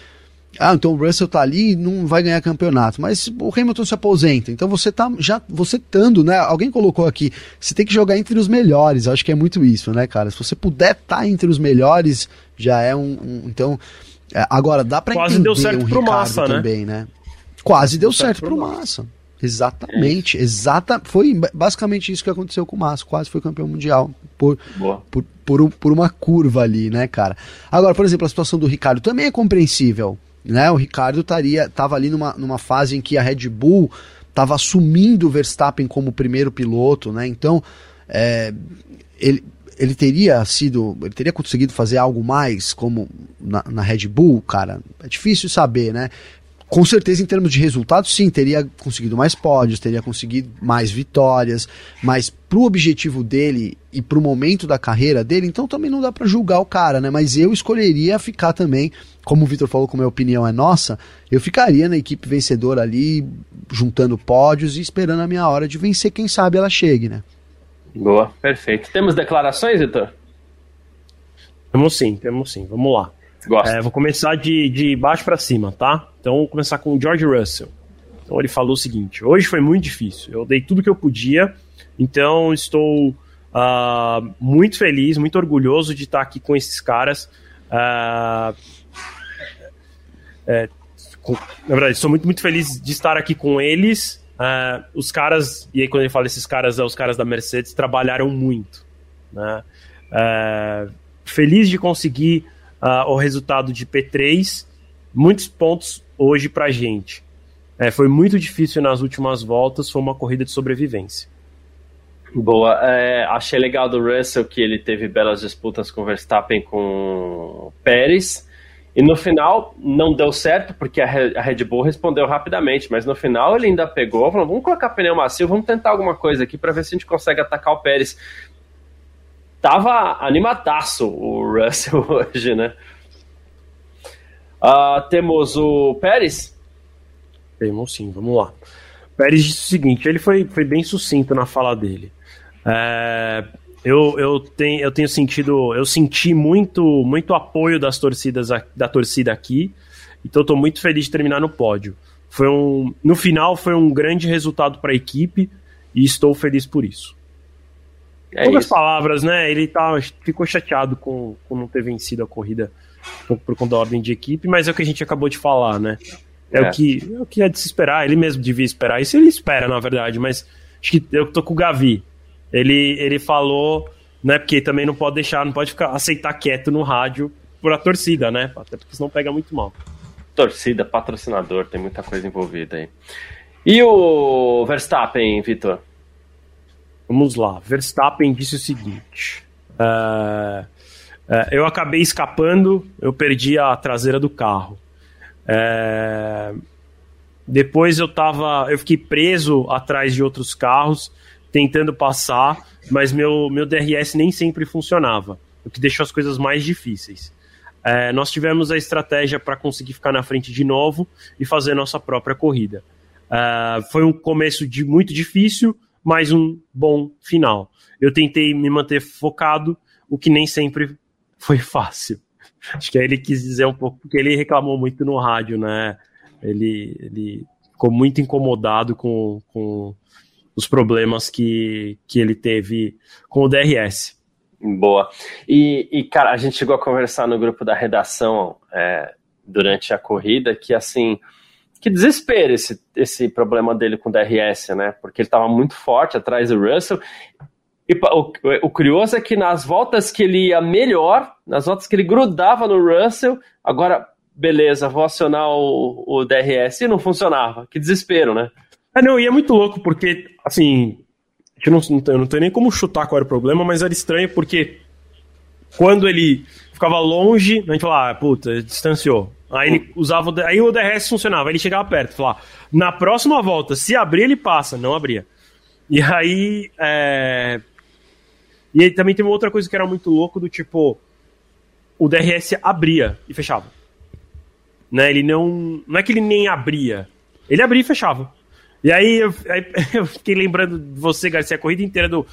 Ah, então o Russell tá ali e não vai ganhar campeonato. Mas o Hamilton se aposenta. Então você tá já você estando, né? Alguém colocou aqui, você tem que jogar entre os melhores. Acho que é muito isso, né, cara? Se você puder estar tá entre os melhores, já é um. um então. É, agora, dá pra Quase deu certo um pro Massa, né? também, né? Quase deu, deu certo, certo pro Massa. Exatamente, é exata, foi basicamente isso que aconteceu com o Massa, quase foi campeão mundial por, por, por, por, uma curva ali, né, cara? Agora, por exemplo, a situação do Ricardo também é compreensível, né? O Ricardo estaria tava ali numa, numa fase em que a Red Bull estava assumindo o Verstappen como primeiro piloto, né? Então, é, ele, ele teria sido, ele teria conseguido fazer algo mais como na, na, Red Bull, cara? É difícil saber, né? Com certeza, em termos de resultados, sim, teria conseguido mais pódios, teria conseguido mais vitórias, mas pro objetivo dele e pro momento da carreira dele, então também não dá para julgar o cara, né? Mas eu escolheria ficar também como o Vitor falou, como a opinião é nossa, eu ficaria na equipe vencedora ali, juntando pódios e esperando a minha hora de vencer, quem sabe ela chegue, né? Boa, perfeito. Temos declarações, Vitor? Temos sim, temos sim. Vamos lá. É, vou começar de, de baixo para cima, tá? Então, vou começar com o George Russell. Então, ele falou o seguinte: hoje foi muito difícil. Eu dei tudo que eu podia, então estou uh, muito feliz, muito orgulhoso de estar aqui com esses caras. Uh, é, com, na verdade, estou muito, muito feliz de estar aqui com eles. Uh, os caras, e aí quando ele fala esses caras, é os caras da Mercedes, trabalharam muito. Né? Uh, feliz de conseguir uh, o resultado de P3, muitos pontos hoje pra gente. É, foi muito difícil nas últimas voltas, foi uma corrida de sobrevivência. Boa, é, achei legal do Russell que ele teve belas disputas com Verstappen com Pérez. E no final não deu certo, porque a Red Bull respondeu rapidamente, mas no final ele ainda pegou, falou: vamos colocar pneu macio, vamos tentar alguma coisa aqui para ver se a gente consegue atacar o Pérez. Tava animadaço o Russell hoje, né? Uh, temos o Pérez. Temos sim, vamos lá. Pérez disse o seguinte: ele foi, foi bem sucinto na fala dele. É, eu, eu, tenho, eu tenho sentido, eu senti muito, muito apoio das torcidas da torcida aqui, então estou muito feliz de terminar no pódio. Foi um, no final foi um grande resultado para a equipe e estou feliz por isso. É Poucas isso. palavras, né? Ele tá, ficou chateado com, com não ter vencido a corrida por, por conta da ordem de equipe, mas é o que a gente acabou de falar, né? É, é. O, que, é o que é de se esperar, ele mesmo devia esperar. Isso ele espera, na verdade, mas acho que eu tô com o Gavi ele, ele falou, né? Porque também não pode deixar, não pode ficar aceitar quieto no rádio por a torcida, né? Até porque senão pega muito mal. Torcida, patrocinador, tem muita coisa envolvida aí. E o Verstappen, Vitor? Vamos lá. Verstappen disse o seguinte: uh, uh, eu acabei escapando, eu perdi a traseira do carro. Uh, depois eu tava, eu fiquei preso atrás de outros carros tentando passar, mas meu, meu DRS nem sempre funcionava, o que deixou as coisas mais difíceis. É, nós tivemos a estratégia para conseguir ficar na frente de novo e fazer nossa própria corrida. É, foi um começo de muito difícil, mas um bom final. Eu tentei me manter focado, o que nem sempre foi fácil. Acho que ele quis dizer um pouco, porque ele reclamou muito no rádio, né? Ele, ele ficou muito incomodado com, com os problemas que, que ele teve com o DRS. Boa. E, e, cara, a gente chegou a conversar no grupo da redação é, durante a corrida que, assim, que desespero esse, esse problema dele com o DRS, né? Porque ele estava muito forte atrás do Russell. E o, o, curioso é que nas voltas que ele ia melhor, nas voltas que ele grudava no Russell, agora, beleza, vou acionar o, o DRS e não funcionava. Que desespero, né? É, não, e é muito louco porque, assim, eu não, eu não tenho nem como chutar qual era o problema, mas era estranho porque quando ele ficava longe, a gente falava, ah, puta, distanciou. Aí ele usava o, aí o DRS funcionava, aí ele chegava perto, falava, na próxima volta, se abrir, ele passa, não abria. E aí, é... E aí também tem uma outra coisa que era muito louco, do tipo, o DRS abria e fechava. Né, ele não... Não é que ele nem abria, ele abria e fechava. E aí eu, aí eu, fiquei lembrando de você, Garcia, a corrida inteira do.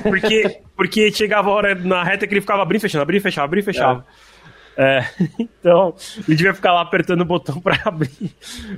porque, porque chegava a hora na reta que ele ficava abrindo e fechando, abrindo e fechava, abrindo e fechava. É. Então, ele devia ficar lá apertando o botão para abrir.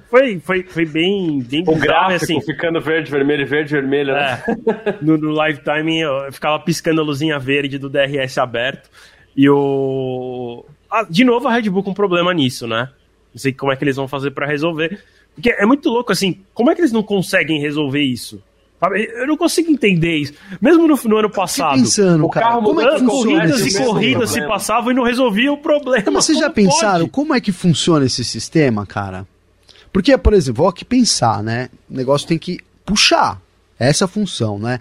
Foi, foi, foi bem, bem o gráfico assim. ficando verde, vermelho, verde, vermelho. Né? É, no, no live timing eu ficava piscando a luzinha verde do DRS aberto. E o. Ah, de novo a Red Bull com problema nisso, né? Não sei como é que eles vão fazer para resolver. Porque é muito louco, assim, como é que eles não conseguem resolver isso? Eu não consigo entender isso. Mesmo no, no ano passado, pensando, o carro como é que corridas e corridas se passavam e não resolvia o problema. Mas vocês já pensaram pode? como é que funciona esse sistema, cara? Porque, por exemplo, vou aqui pensar, né? O negócio tem que puxar. Essa é função, né?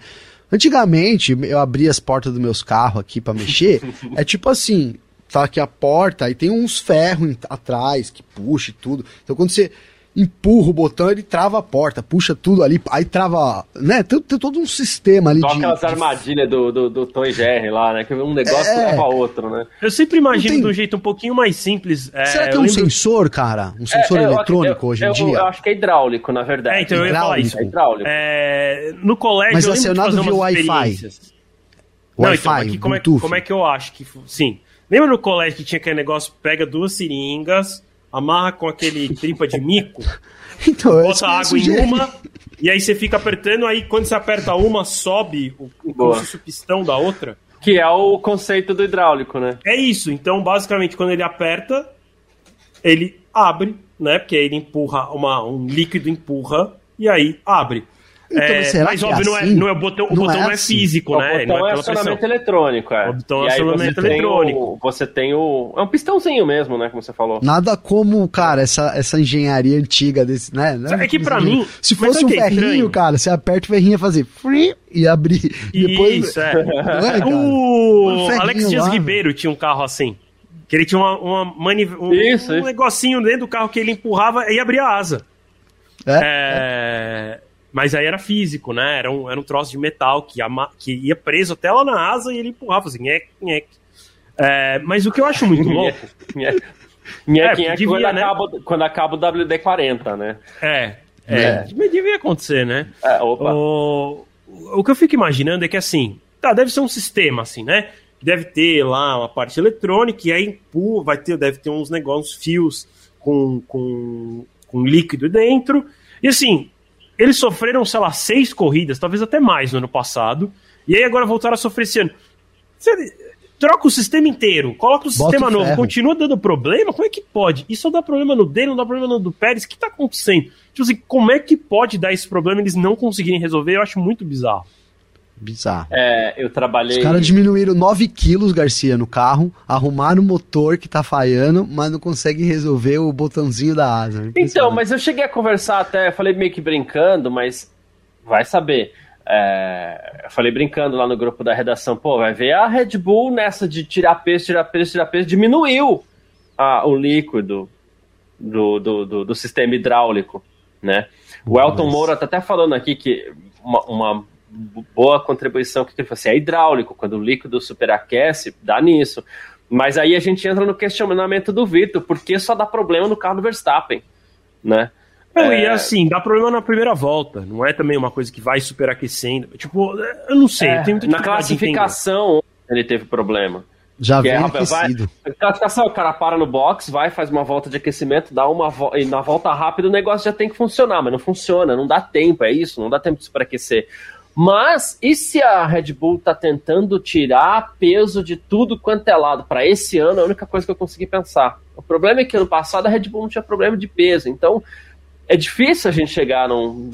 Antigamente, eu abria as portas dos meus carros aqui para mexer. é tipo assim, tá aqui a porta e tem uns ferros atrás que puxa e tudo. Então quando você empurra o botão, ele trava a porta, puxa tudo ali, aí trava, né? Tem, tem todo um sistema ali. Só de, aquelas de... armadilhas do, do, do Tom e Jerry lá, né? Que um negócio é... leva a outro, né? Eu sempre imagino tem... de um jeito um pouquinho mais simples. É, Será que é um lembro... sensor, cara? Um sensor é, eletrônico eu, hoje em dia? Eu acho que é hidráulico, na verdade. É, então eu ia falar isso. É hidráulico. É, no colégio, Mas acionado via Wi-Fi. Não, então, aqui, como, é, como é que eu acho que. Sim. Lembra no colégio que tinha aquele negócio, pega duas seringas amarra com aquele tripa de mico, então, bota água em uma, e aí você fica apertando, aí quando você aperta uma, sobe o, o pistão da outra. Que é o conceito do hidráulico, né? É isso. Então, basicamente, quando ele aperta, ele abre, né? Porque aí ele empurra, uma, um líquido empurra, e aí abre. Então, é, será mas óbvio, é assim? não é, não é o botão, o botão é não é assim. físico, o né? Botão não é, é acionamento eletrônico, é. O botão é acionamento eletrônico. O, você tem o. É um pistãozinho mesmo, né? Como você falou. Nada como, cara, essa, essa engenharia antiga desse, né? É que pra mim. Se fosse um ferrinho, estranho? cara, você aperta o ferrinho e fazer free e abrir. Depois, Isso, é. é o Alex Dias lá. Ribeiro tinha um carro assim. Que ele tinha uma, uma um, isso, um isso. negocinho dentro do carro que ele empurrava e abria a asa. É. é... Mas aí era físico, né? Era um, era um troço de metal que, ama, que ia preso até lá na asa e ele empurrava assim, nhec, nhec. É, mas o que eu acho muito louco. nhec, nhec, é, devia, quando, né? acaba, quando acaba o WD-40, né? É, é, é. Devia acontecer, né? É, opa. O, o que eu fico imaginando é que assim, tá, deve ser um sistema assim, né? Deve ter lá uma parte eletrônica e aí empurra, vai ter, deve ter uns negócios, fios com, com, com líquido dentro. E assim, eles sofreram, sei lá, seis corridas, talvez até mais no ano passado, e aí agora voltaram a sofrer esse ano. Você troca o sistema inteiro, coloca o sistema novo, continua dando problema? Como é que pode? Isso dá problema no dele, não dá problema no do Pérez, o que tá acontecendo? Tipo assim, como é que pode dar esse problema e eles não conseguirem resolver? Eu acho muito bizarro. Bizarro. É, eu trabalhei. Os caras diminuíram 9 quilos, Garcia, no carro, arrumaram o motor que tá falhando, mas não conseguem resolver o botãozinho da asa. Então, mas eu cheguei a conversar até, falei meio que brincando, mas vai saber. É, eu falei brincando lá no grupo da redação, pô, vai ver a Red Bull nessa de tirar peso, tirar peso, tirar peso, diminuiu a, o líquido do, do, do, do sistema hidráulico, né? O Elton Moura tá até falando aqui que uma, uma boa contribuição que ele falou assim, é hidráulico, quando o líquido superaquece, dá nisso. Mas aí a gente entra no questionamento do Vitor, porque só dá problema no carro do Verstappen, né? Não, é... e assim, dá problema na primeira volta, não é também uma coisa que vai superaquecendo. Tipo, eu não sei, é, Na classificação ele teve problema. Já vem é, aquecido. Vai, classificação, o cara para no box, vai, faz uma volta de aquecimento, dá uma vo e na volta rápida o negócio já tem que funcionar, mas não funciona, não dá tempo, é isso, não dá tempo de superaquecer. Mas e se a Red Bull está tentando tirar peso de tudo quanto é lado para esse ano? É a única coisa que eu consegui pensar. O problema é que ano passado a Red Bull não tinha problema de peso, então é difícil a gente chegar num,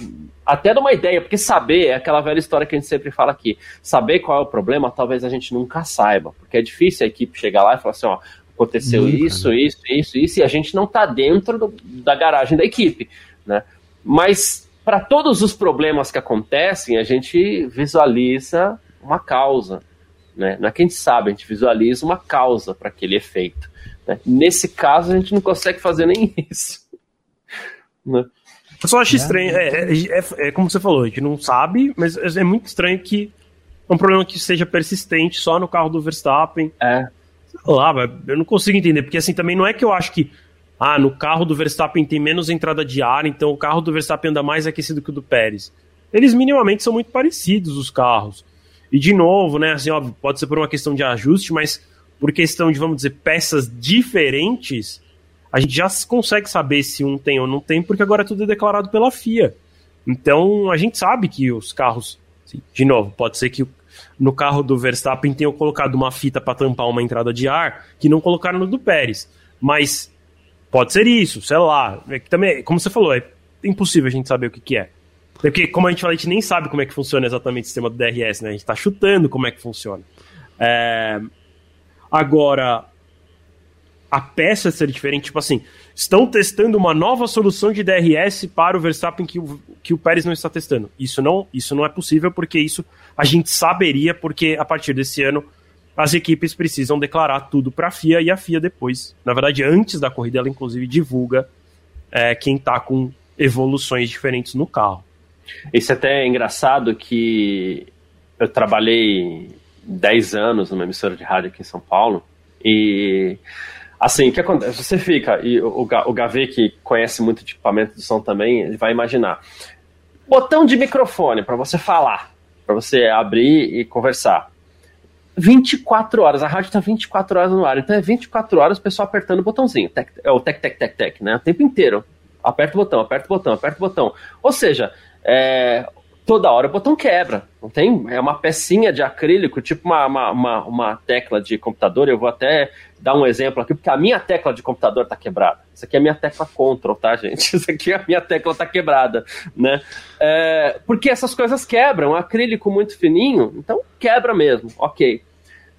até numa ideia, porque saber é aquela velha história que a gente sempre fala aqui. Saber qual é o problema, talvez a gente nunca saiba, porque é difícil a equipe chegar lá e falar assim, ó, aconteceu nunca, isso, né? isso, isso, isso, e a gente não está dentro do, da garagem da equipe, né? Mas para todos os problemas que acontecem, a gente visualiza uma causa. Né? Não é que a gente sabe, a gente visualiza uma causa para aquele efeito. Né? Nesse caso, a gente não consegue fazer nem isso. Né? Eu só acho estranho, é, é, é, é, como você falou, a gente não sabe, mas é muito estranho que é um problema que seja persistente só no carro do Verstappen. É. Sei lá, eu não consigo entender, porque assim, também não é que eu acho que ah, no carro do Verstappen tem menos entrada de ar, então o carro do Verstappen anda mais aquecido que o do Pérez. eles minimamente são muito parecidos os carros. E de novo, né, assim, óbvio, pode ser por uma questão de ajuste, mas por questão de, vamos dizer, peças diferentes, a gente já consegue saber se um tem ou não tem, porque agora tudo é declarado pela FIA. Então a gente sabe que os carros, de novo, pode ser que no carro do Verstappen tenham colocado uma fita para tampar uma entrada de ar que não colocaram no do Pérez. Mas pode ser isso, sei lá. É que também, como você falou, é impossível a gente saber o que, que é. Porque, como a gente fala, a gente nem sabe como é que funciona exatamente o sistema do DRS, né? A gente está chutando como é que funciona. É... Agora, a peça ser diferente, tipo assim, estão testando uma nova solução de DRS para o Verstappen que o, que o Pérez não está testando. Isso não, isso não é possível porque isso a gente saberia porque a partir desse ano as equipes precisam declarar tudo para a FIA e a FIA depois, na verdade antes da corrida ela inclusive divulga é, quem está com evoluções diferentes no carro. Isso é até é engraçado que eu trabalhei 10 anos numa emissora de rádio aqui em São Paulo e Assim, o que acontece? Você fica, e o, o Gavê, que conhece muito de equipamento de som também, ele vai imaginar. Botão de microfone para você falar, para você abrir e conversar. 24 horas, a rádio está 24 horas no ar, então é 24 horas o pessoal apertando o botãozinho, tec, é o tec, tec, tec, tec, né? O tempo inteiro. Aperta o botão, aperta o botão, aperta o botão. Ou seja, é, toda hora o botão quebra. Não tem? É uma pecinha de acrílico, tipo uma, uma, uma, uma, tecla de computador. Eu vou até dar um exemplo aqui, porque a minha tecla de computador está quebrada. Isso aqui é a minha tecla Ctrl, tá, gente? Isso aqui é a minha tecla está quebrada, né? É, porque essas coisas quebram, acrílico muito fininho, então quebra mesmo, ok.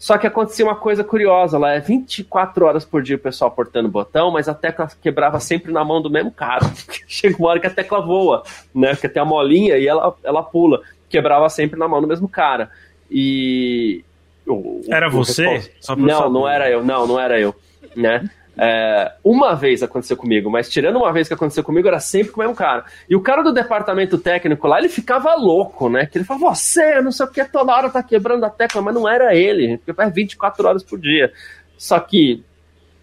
Só que acontecia uma coisa curiosa lá, é 24 horas por dia o pessoal apertando o botão, mas a tecla quebrava sempre na mão do mesmo cara. Chega uma hora que a tecla voa, né? Porque tem a molinha e ela, ela pula. Quebrava sempre na mão do mesmo cara. E. O, era o, você? não, não era eu, não, não era eu, né? É, uma vez aconteceu comigo, mas tirando uma vez que aconteceu comigo, era sempre com o mesmo cara. E o cara do departamento técnico lá, ele ficava louco, né? Que ele falava, você, não sei o que, toda hora tá quebrando a tecla, mas não era ele, porque faz 24 horas por dia. Só que,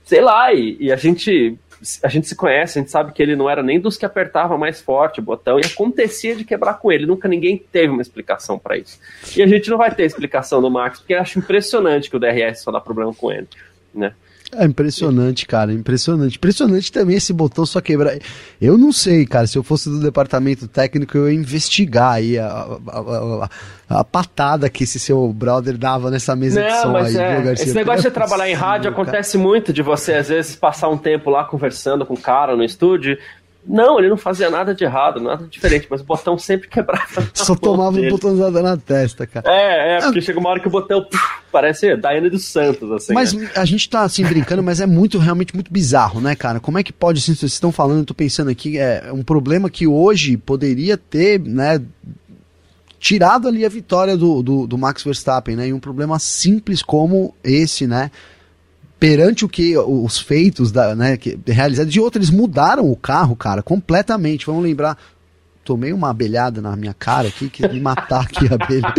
sei lá, e, e, a gente. A gente se conhece, a gente sabe que ele não era nem dos que apertava mais forte o botão e acontecia de quebrar com ele. Nunca ninguém teve uma explicação para isso. E a gente não vai ter explicação do Max, porque eu acho impressionante que o DRS só dá problema com ele, né? É impressionante, cara, impressionante. Impressionante também esse botão só quebrar. Eu não sei, cara, se eu fosse do departamento técnico, eu ia investigar aí a, a, a, a patada que esse seu brother dava nessa mesa não, de som mas aí, é, viu, Garcia? Esse negócio de trabalhar em rádio cara. acontece muito, de você às vezes passar um tempo lá conversando com o cara no estúdio não, ele não fazia nada de errado, nada diferente, mas o botão sempre quebrava. Só tomava um botãozada na testa, cara. É, é, porque ah. chega uma hora que o botão puf, parece Daiane dos Santos, assim. Mas né? a gente tá assim brincando, mas é muito, realmente muito bizarro, né, cara? Como é que pode, assim, vocês estão falando, eu tô pensando aqui, é um problema que hoje poderia ter, né, tirado ali a vitória do, do, do Max Verstappen, né? E um problema simples como esse, né? Perante o que os feitos da, né, que, realizados de outros, eles mudaram o carro, cara, completamente. Vamos lembrar, tomei uma abelhada na minha cara aqui, que me matar aqui a abelha.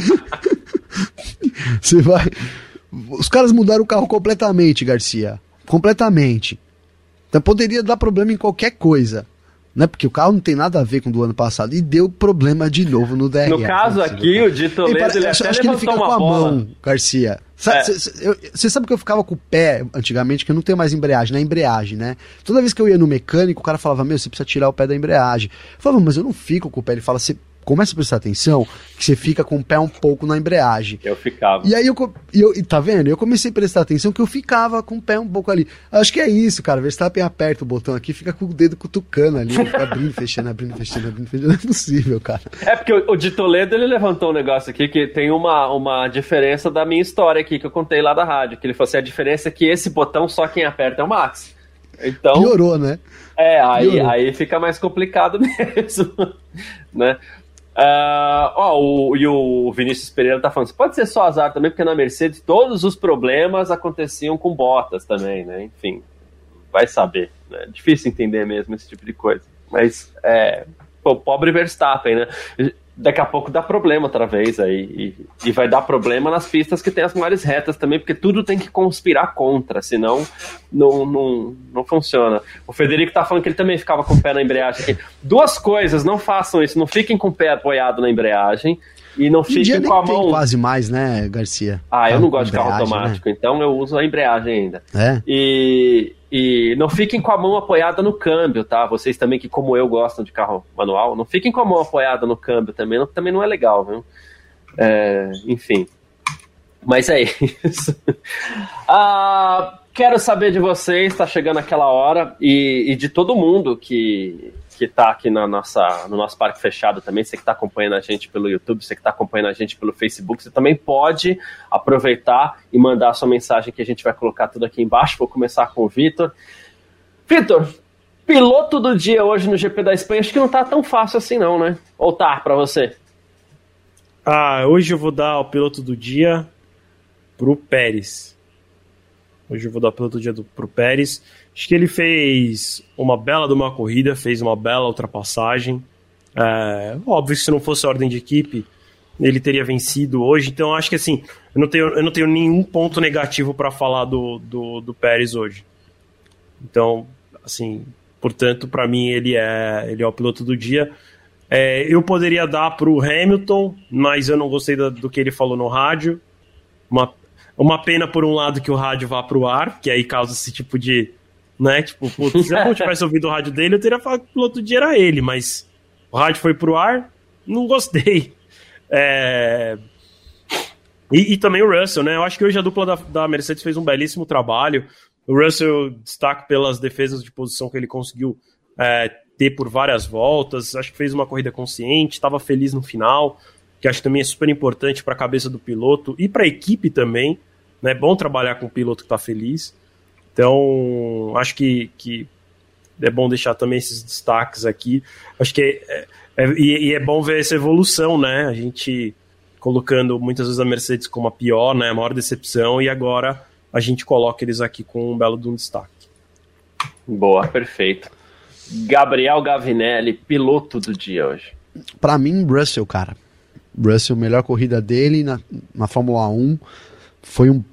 Você vai. Os caras mudaram o carro completamente, Garcia. Completamente. Então poderia dar problema em qualquer coisa né? Porque o carro não tem nada a ver com o do ano passado e deu problema de novo no DRS. No caso aqui, o Dito Toledo, ele, ele acho, acho que ele fica com a bola. mão, Garcia. Você é. sabe que eu ficava com o pé antigamente, que eu não tenho mais embreagem, na embreagem, né? Toda vez que eu ia no mecânico, o cara falava, meu, você precisa tirar o pé da embreagem. Eu falava, mas eu não fico com o pé. Ele fala, você começa a prestar atenção que você fica com o pé um pouco na embreagem. Eu ficava. E aí eu, eu tá vendo? Eu comecei a prestar atenção que eu ficava com o pé um pouco ali. Acho que é isso, cara. Verstappen aperta o botão aqui, fica com o dedo cutucando ali, fica abrindo, fechando, abrindo, fechando, abrindo, fechando. Não é possível, cara. É porque o, o de Toledo ele levantou um negócio aqui que tem uma, uma diferença da minha história aqui que eu contei lá da rádio, que ele falou assim, a diferença é que esse botão só quem aperta é o Max. Então, Piorou, né? É, aí, aí fica mais complicado mesmo, né? Uh, ó, o, e o Vinícius Pereira tá falando, pode ser só azar também, porque na Mercedes todos os problemas aconteciam com botas também, né? Enfim, vai saber. Né? Difícil entender mesmo esse tipo de coisa. Mas, é, pô, pobre Verstappen, né? Daqui a pouco dá problema outra vez aí. E, e, vai dar problema nas pistas que tem as maiores retas também, porque tudo tem que conspirar contra, senão não, não, não funciona. O Federico tá falando que ele também ficava com o pé na embreagem aqui. Duas coisas, não façam isso, não fiquem com o pé apoiado na embreagem. E não fiquem com a mão. quase mais, né, Garcia? Ah, eu não gosto de carro automático, né? então eu uso a embreagem ainda. É. E, e não fiquem com a mão apoiada no câmbio, tá? Vocês também que, como eu, gostam de carro manual, não fiquem com a mão apoiada no câmbio também, não, também não é legal, viu? É, enfim. Mas é isso. ah, quero saber de vocês, está chegando aquela hora, e, e de todo mundo que, que está aqui na nossa, no nosso parque fechado também, você que está acompanhando a gente pelo YouTube, você que está acompanhando a gente pelo Facebook, você também pode aproveitar e mandar a sua mensagem que a gente vai colocar tudo aqui embaixo. Vou começar com o Vitor. Vitor, piloto do dia hoje no GP da Espanha, acho que não está tão fácil assim não, né? Ou tá para você? Ah, hoje eu vou dar o piloto do dia pro Pérez. Hoje eu vou dar o piloto do dia do, pro Pérez. Acho que ele fez uma bela de uma corrida, fez uma bela ultrapassagem. É, óbvio que se não fosse ordem de equipe, ele teria vencido hoje. Então acho que assim, eu não tenho, eu não tenho nenhum ponto negativo para falar do, do, do Pérez hoje. Então, assim, portanto, para mim ele é, ele é o piloto do dia. É, eu poderia dar para o Hamilton, mas eu não gostei do, do que ele falou no rádio. Uma, uma pena, por um lado, que o rádio vá para o ar, que aí causa esse tipo de né? Tipo, putz, se eu tivesse ouvido o rádio dele, eu teria falado que o piloto dia era ele, mas o rádio foi pro ar, não gostei. É... E, e, também o Russell, né? Eu acho que hoje a dupla da, da Mercedes fez um belíssimo trabalho. O Russell destaca pelas defesas de posição que ele conseguiu é, ter por várias voltas. Acho que fez uma corrida consciente, estava feliz no final, que acho que também é super importante para a cabeça do piloto e para a equipe também. É né? bom trabalhar com um piloto que está feliz. Então, acho que, que é bom deixar também esses destaques aqui. Acho que é, é, e, e, é bom ver essa evolução, né? A gente colocando muitas vezes a Mercedes como a pior, né? A maior decepção, e agora a gente coloca eles aqui com um belo de um destaque. Boa, perfeito. Gabriel Gavinelli, piloto do dia hoje. Para mim, Russell, cara. Russell, melhor corrida dele na, na Fórmula 1. Foi um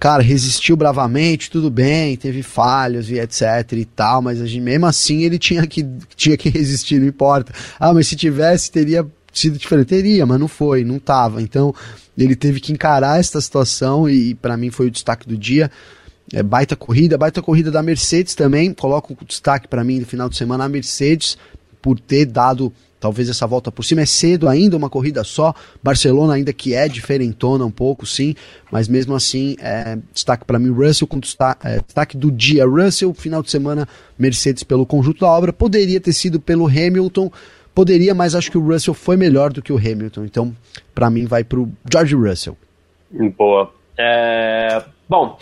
cara, resistiu bravamente, tudo bem, teve falhas e etc e tal, mas a gente, mesmo assim ele tinha que, tinha que resistir, não importa. Ah, mas se tivesse, teria sido diferente. Teria, mas não foi, não tava. Então, ele teve que encarar essa situação e, e para mim foi o destaque do dia. É, baita corrida, baita corrida da Mercedes também. Coloco o destaque para mim no final de semana a Mercedes por ter dado talvez essa volta por cima. É cedo ainda, uma corrida só. Barcelona ainda que é diferentona um pouco, sim, mas mesmo assim, é, destaque para mim Russell com destaque, é, destaque do dia Russell, final de semana Mercedes pelo conjunto da obra. Poderia ter sido pelo Hamilton, poderia, mas acho que o Russell foi melhor do que o Hamilton. Então, para mim, vai para o George Russell. Boa. É... Bom,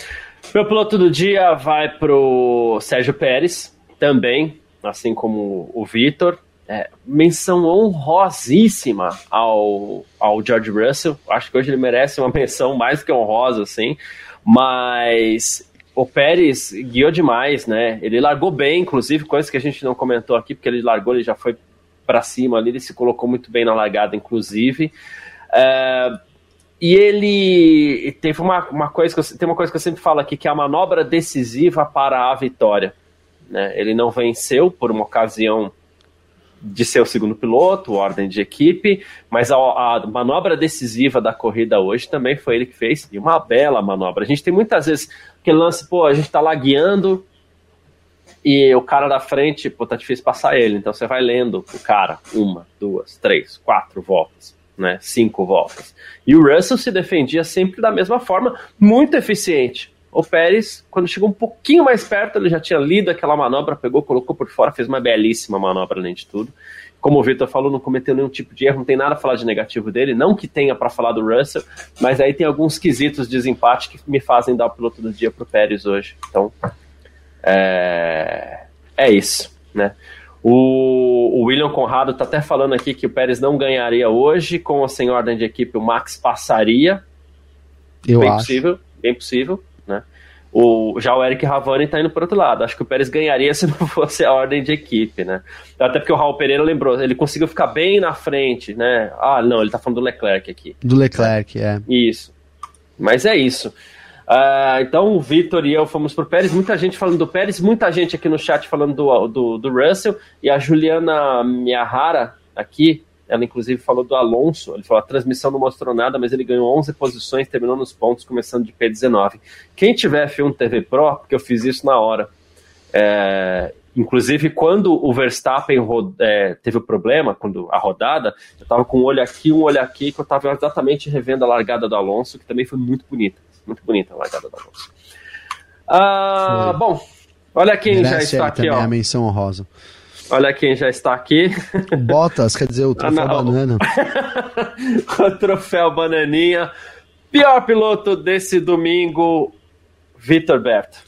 meu piloto do dia vai pro Sérgio Pérez, também, assim como o Vitor é, menção honrosíssima ao, ao George Russell. Acho que hoje ele merece uma menção mais que honrosa, assim. Mas o Pérez guiou demais, né? Ele largou bem, inclusive, coisa que a gente não comentou aqui, porque ele largou, ele já foi para cima ali, ele se colocou muito bem na largada, inclusive. É, e ele teve uma, uma coisa que eu, tem uma coisa que eu sempre falo aqui, que é a manobra decisiva para a vitória. Né? Ele não venceu por uma ocasião de ser o segundo piloto, ordem de equipe, mas a, a, manobra decisiva da corrida hoje também foi ele que fez, e uma bela manobra. A gente tem muitas vezes aquele lance, pô, a gente tá lá guiando e o cara da frente, pô, tá difícil passar ele, então você vai lendo o cara, uma, duas, três, quatro voltas, né, cinco voltas. E o Russell se defendia sempre da mesma forma, muito eficiente. O Pérez, quando chegou um pouquinho mais perto, ele já tinha lido aquela manobra, pegou, colocou por fora, fez uma belíssima manobra além de tudo. Como o Victor falou, não cometeu nenhum tipo de erro, não tem nada a falar de negativo dele, não que tenha para falar do Russell, mas aí tem alguns quesitos de desempate que me fazem dar o piloto do dia pro Pérez hoje. Então, é, é isso, né? O, o, William Conrado está até falando aqui que o Pérez não ganharia hoje, com ou sem ordem de equipe, o Max passaria. Eu bem acho. possível, bem possível. O, já o Eric Ravani está indo para outro lado. Acho que o Pérez ganharia se não fosse a ordem de equipe, né? Até porque o Raul Pereira lembrou, ele conseguiu ficar bem na frente, né? Ah, não, ele está falando do Leclerc aqui. Do Leclerc, é. Isso. Mas é isso. Uh, então o Vitor e eu fomos pro Pérez, muita gente falando do Pérez, muita gente aqui no chat falando do, do, do Russell, e a Juliana Miyahara aqui, ela inclusive falou do Alonso, ele falou a transmissão não mostrou nada, mas ele ganhou 11 posições, terminou nos pontos, começando de P19. Quem tiver F1 TV Pro, porque eu fiz isso na hora, é, Inclusive, quando o Verstappen é, teve o problema, quando a rodada, eu estava com um olho aqui, um olho aqui, que eu estava exatamente revendo a largada do Alonso, que também foi muito bonita. Muito bonita a largada do Alonso. Ah, bom, olha quem Merece já está aqui. Ó. a menção honrosa. Olha quem já está aqui. Botas, quer dizer, o troféu ah, banana. o troféu bananinha. Pior piloto desse domingo, Vitor Berto.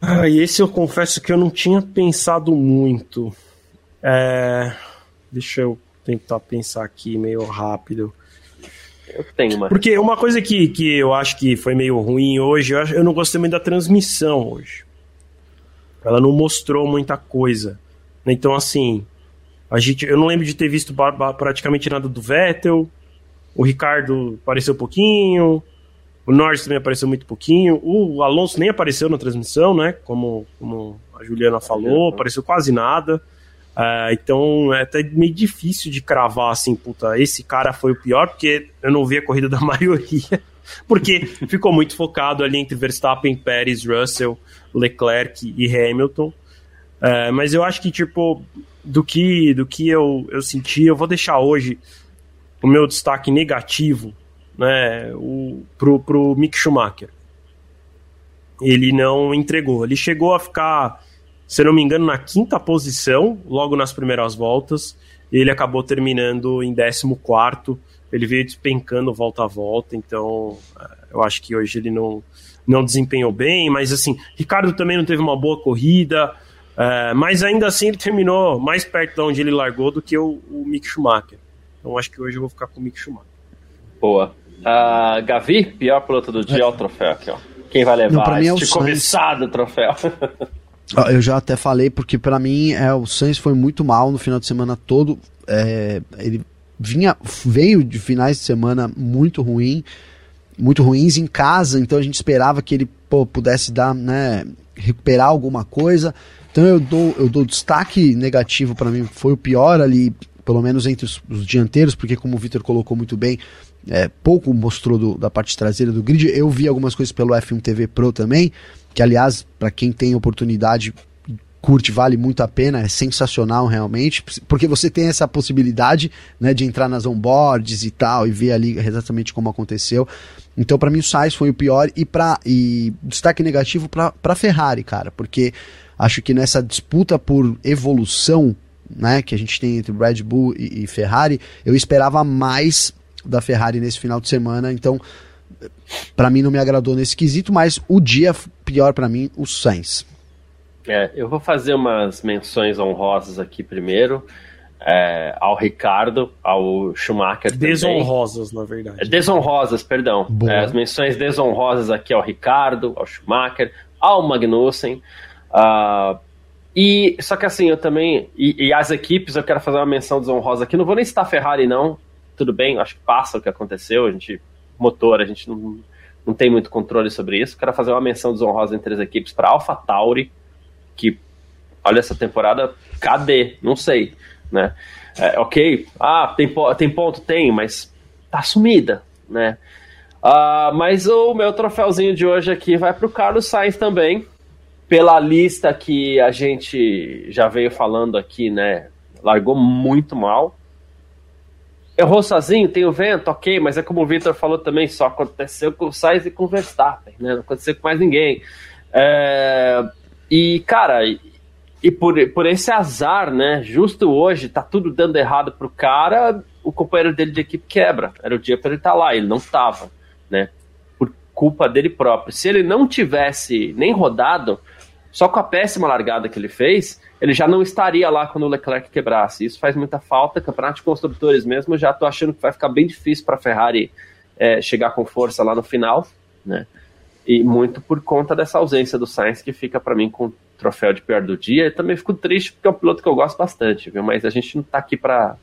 Ah, e esse eu confesso que eu não tinha pensado muito. É... Deixa eu tentar pensar aqui meio rápido. Eu tenho uma. Porque uma coisa que, que eu acho que foi meio ruim hoje, eu, acho, eu não gostei muito da transmissão hoje. Ela não mostrou muita coisa. Então, assim, a gente, eu não lembro de ter visto praticamente nada do Vettel. O Ricardo apareceu pouquinho. O Norris também apareceu muito pouquinho. O Alonso nem apareceu na transmissão, né? Como, como a Juliana falou, apareceu quase nada. Uh, então é até meio difícil de cravar assim, puta, esse cara foi o pior, porque eu não vi a corrida da maioria. Porque ficou muito focado ali entre Verstappen, Pérez, Russell, Leclerc e Hamilton. Uh, mas eu acho que, tipo, do que, do que eu, eu senti, eu vou deixar hoje o meu destaque negativo né, o, pro, pro Mick Schumacher. Ele não entregou. Ele chegou a ficar, se não me engano, na quinta posição, logo nas primeiras voltas. Ele acabou terminando em 14. Ele veio despencando volta a volta, então é, eu acho que hoje ele não, não desempenhou bem. Mas assim, Ricardo também não teve uma boa corrida. É, mas ainda assim ele terminou mais perto de onde ele largou do que o, o Mick Schumacher. Então acho que hoje eu vou ficar com o Mick Schumacher. Boa. Uh, Gavi, pior piloto do dia, é. o troféu aqui, ó. Quem vai levar Não, mim é este cobiçado troféu? Eu já até falei, porque para mim é, o Sainz foi muito mal no final de semana todo. É, ele vinha, veio de finais de semana muito ruim, muito ruins em casa, então a gente esperava que ele pô, pudesse dar, né, recuperar alguma coisa. Então eu dou, eu dou destaque negativo para mim, foi o pior ali, pelo menos entre os, os dianteiros, porque como o Vitor colocou muito bem, é, pouco mostrou do, da parte traseira do grid. Eu vi algumas coisas pelo F1 TV Pro também, que aliás, para quem tem oportunidade, curte, vale muito a pena, é sensacional realmente, porque você tem essa possibilidade né, de entrar nas onboards e tal, e ver ali exatamente como aconteceu. Então, para mim, o Sainz foi o pior, e, pra, e destaque negativo para Ferrari, cara, porque acho que nessa disputa por evolução né, que a gente tem entre Red Bull e, e Ferrari, eu esperava mais da Ferrari nesse final de semana, então para mim não me agradou nesse quesito, mas o dia pior para mim, o Sainz. É, eu vou fazer umas menções honrosas aqui primeiro. É, ao Ricardo, ao Schumacher Desonrosas, também. na verdade. É, desonrosas, perdão. É, as menções desonrosas aqui ao Ricardo, ao Schumacher, ao Magnussen. Uh, e só que assim, eu também. E, e, as equipes, eu quero fazer uma menção desonrosa aqui. Não vou nem citar Ferrari, não tudo bem, acho que passa o que aconteceu, a gente, motor, a gente não, não tem muito controle sobre isso. Quero fazer uma menção desonrosa entre as equipes para Alpha Tauri, que, olha, essa temporada, cadê? Não sei, né? É, ok, ah, tem, tem ponto? Tem, mas tá sumida, né? Uh, mas o meu troféuzinho de hoje aqui vai para o Carlos Sainz também, pela lista que a gente já veio falando aqui, né? Largou muito mal, Errou sozinho, tem o vento, ok, mas é como o Victor falou também, só aconteceu com o Sainz e com o Verstappen, né? Não aconteceu com mais ninguém. É, e, cara, e, por, por esse azar, né? Justo hoje, tá tudo dando errado pro cara, o companheiro dele de equipe quebra. Era o dia para ele estar tá lá, ele não estava, né? Por culpa dele próprio. Se ele não tivesse nem rodado, só com a péssima largada que ele fez, ele já não estaria lá quando o Leclerc quebrasse. Isso faz muita falta. Campeonato de construtores mesmo, já estou achando que vai ficar bem difícil para Ferrari é, chegar com força lá no final. né? E muito por conta dessa ausência do Sainz, que fica para mim com o troféu de pior do dia. Eu também fico triste porque é um piloto que eu gosto bastante, viu? Mas a gente não tá aqui para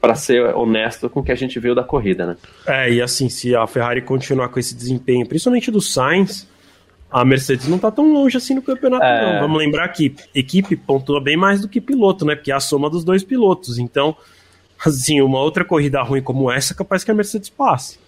para ser honesto com o que a gente viu da corrida, né? É, e assim, se a Ferrari continuar com esse desempenho, principalmente do Sainz, a Mercedes não tá tão longe assim no campeonato, é... não. Vamos lembrar que equipe pontua bem mais do que piloto, né? Porque é a soma dos dois pilotos. Então, assim, uma outra corrida ruim como essa, capaz que a Mercedes passe.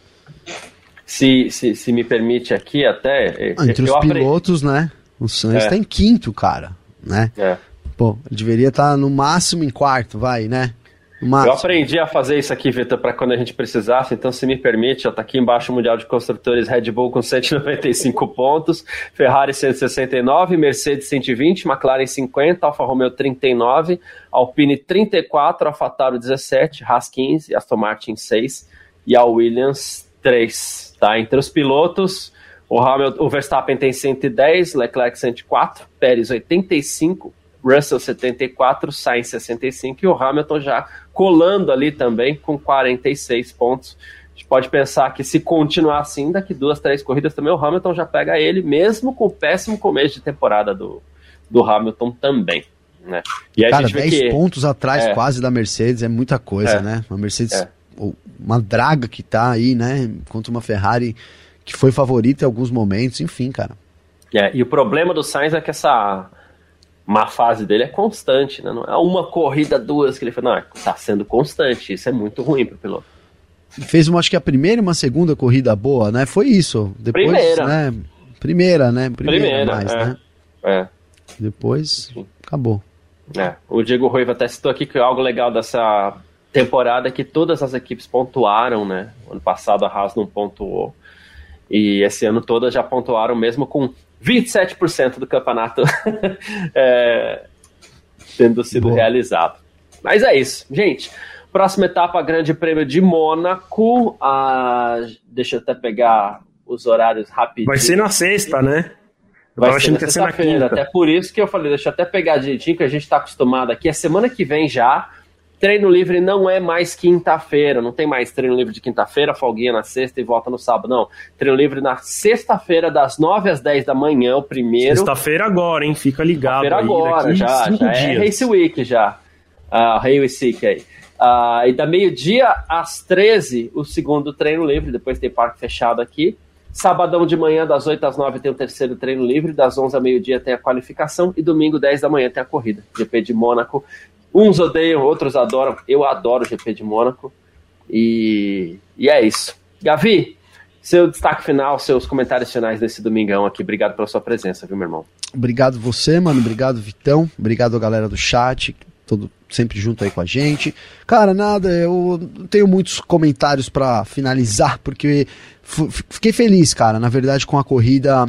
Se, se, se me permite aqui, até. Eh, entre os pilotos, né? O Sainz é. tá em quinto, cara. Né? É. Pô, deveria estar tá no máximo em quarto, vai, né? Eu aprendi a fazer isso aqui, Vitor, para quando a gente precisasse, então se me permite, está aqui embaixo o Mundial de Construtores Red Bull com 195 pontos, Ferrari 169, Mercedes 120, McLaren 50, Alfa Romeo 39, Alpine 34, AlphaTauri 17, Haas 15, Aston Martin 6 e a Williams 3. Tá? Entre os pilotos, o, Hamilton, o Verstappen tem 110, Leclerc 104, Pérez 85, Russell 74, Sainz 65 e o Hamilton já colando ali também com 46 pontos. A gente pode pensar que se continuar assim, daqui duas, três corridas também o Hamilton já pega ele, mesmo com o péssimo começo de temporada do, do Hamilton também. Né? E Cara, 10 que... pontos atrás é. quase da Mercedes é muita coisa, é. né? Uma Mercedes, é. Uma draga que tá aí, né? Contra uma Ferrari que foi favorita em alguns momentos, enfim, cara. É, e o problema do Sainz é que essa má fase dele é constante, né? Não é uma corrida, duas que ele fala, não, tá sendo constante, isso é muito ruim pro piloto. Fez uma, acho que a primeira e uma segunda corrida boa, né? Foi isso. Depois, primeira. né? Primeira, né? Primeira, primeira mais, é. né? É. Depois, acabou. É. O Diego Ruiva até citou aqui que algo legal dessa temporada que todas as equipes pontuaram, né? Ano passado a Haas não pontuou. E esse ano todas já pontuaram mesmo com 27% do campeonato é, tendo sido Boa. realizado. Mas é isso, gente. Próxima etapa, Grande Prêmio de Mônaco. Ah, deixa eu até pegar os horários rapidinho. Vai ser na sexta, né? Vai ser na sexta-feira. Até por isso que eu falei, deixa eu até pegar direitinho, que a gente está acostumado aqui. É semana que vem já treino livre não é mais quinta-feira, não tem mais treino livre de quinta-feira, folguinha na sexta e volta no sábado, não. Treino livre na sexta-feira, das 9 às 10 da manhã, o primeiro. Sexta-feira agora, hein? Fica ligado. Sexta-feira agora, já, já é Race Week já. Uh, Race Week aí. Uh, e da meio-dia às 13, o segundo treino livre, depois tem parque fechado aqui. Sabadão de manhã, das 8 às 9, tem o terceiro treino livre, das 11 ao meio-dia tem a qualificação e domingo, 10 da manhã, tem a corrida. GP de Mônaco Uns odeiam, outros adoram. Eu adoro o GP de Mônaco. E, e é isso. Gavi, seu destaque final, seus comentários finais desse domingão aqui. Obrigado pela sua presença, viu, meu irmão? Obrigado você, mano. Obrigado, Vitão. Obrigado galera do chat, todo sempre junto aí com a gente. Cara, nada, eu tenho muitos comentários para finalizar, porque fiquei feliz, cara, na verdade, com a corrida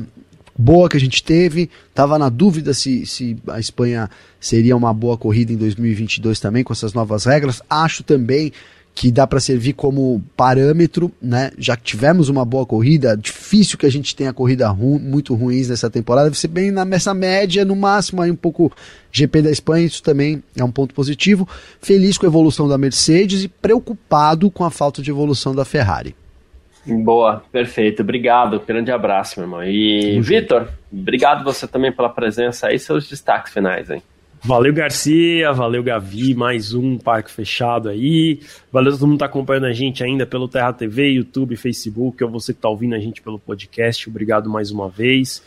boa que a gente teve. Tava na dúvida se, se a Espanha seria uma boa corrida em 2022 também com essas novas regras. Acho também que dá para servir como parâmetro, né? Já que tivemos uma boa corrida, difícil que a gente tenha corrida ru muito ruins nessa temporada, deve ser bem nessa média, no máximo aí um pouco GP da Espanha, isso também é um ponto positivo. Feliz com a evolução da Mercedes e preocupado com a falta de evolução da Ferrari. Boa, perfeito. Obrigado. Grande abraço, meu irmão. E, Vitor, obrigado você também pela presença aí. Seus destaques finais, hein? Valeu, Garcia. Valeu, Gavi. Mais um parque fechado aí. Valeu todo mundo que tá acompanhando a gente ainda pelo Terra TV, YouTube, Facebook, ou você que tá ouvindo a gente pelo podcast. Obrigado mais uma vez.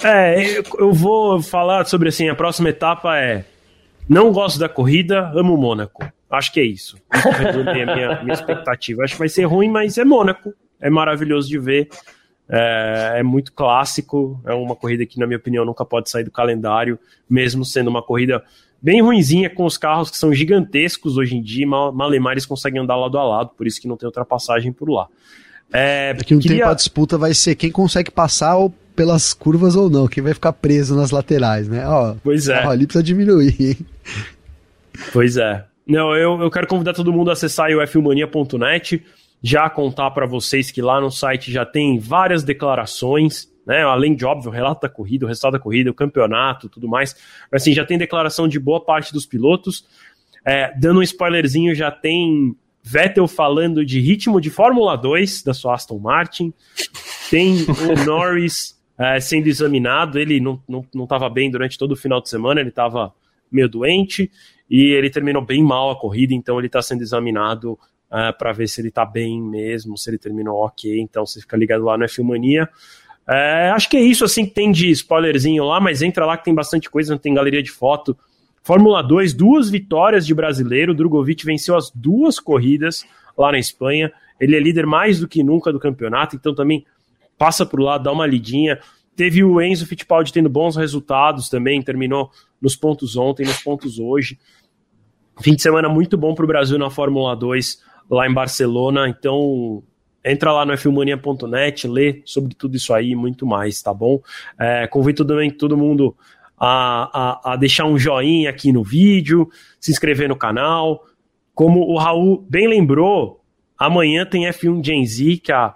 É, eu vou falar sobre assim, a próxima etapa é não gosto da corrida, amo Mônaco. Acho que é isso. a minha, minha expectativa. Acho que vai ser ruim, mas é Mônaco. É maravilhoso de ver. É, é, muito clássico. É uma corrida que, na minha opinião, nunca pode sair do calendário, mesmo sendo uma corrida bem ruinzinha com os carros que são gigantescos hoje em dia. Mal, Malemar eles conseguem andar lado a lado, por isso que não tem ultrapassagem por lá. É, Daqui um queria... tempo a disputa vai ser quem consegue passar ou pelas curvas ou não, quem vai ficar preso nas laterais, né? Ó, pois é. Ó, ali precisa diminuir, hein? Pois é. Não, eu, eu quero convidar todo mundo a acessar o fmania.net, já contar para vocês que lá no site já tem várias declarações, né? Além de óbvio, o relato da corrida, o resultado da corrida, o campeonato, tudo mais. Mas assim, já tem declaração de boa parte dos pilotos. É, dando um spoilerzinho, já tem Vettel falando de ritmo de Fórmula 2 da sua Aston Martin. Tem o Norris é, sendo examinado, ele não estava não, não bem durante todo o final de semana, ele estava meio doente e ele terminou bem mal a corrida, então ele está sendo examinado é, para ver se ele está bem mesmo, se ele terminou ok, então você fica ligado lá no F-Mania. É, acho que é isso assim que tem de spoilerzinho lá, mas entra lá que tem bastante coisa, tem galeria de foto. Fórmula 2, duas vitórias de brasileiro. Drogovic venceu as duas corridas lá na Espanha. Ele é líder mais do que nunca do campeonato, então também passa por lá, dá uma lidinha. Teve o Enzo Fittipaldi tendo bons resultados também, terminou nos pontos ontem, nos pontos hoje. Fim de semana muito bom para o Brasil na Fórmula 2 lá em Barcelona, então entra lá no filmania.net, lê sobre tudo isso aí e muito mais, tá bom? É, convido também todo mundo a, a, a deixar um joinha aqui no vídeo, se inscrever no canal. Como o Raul bem lembrou, amanhã tem F1 Gen Z, que a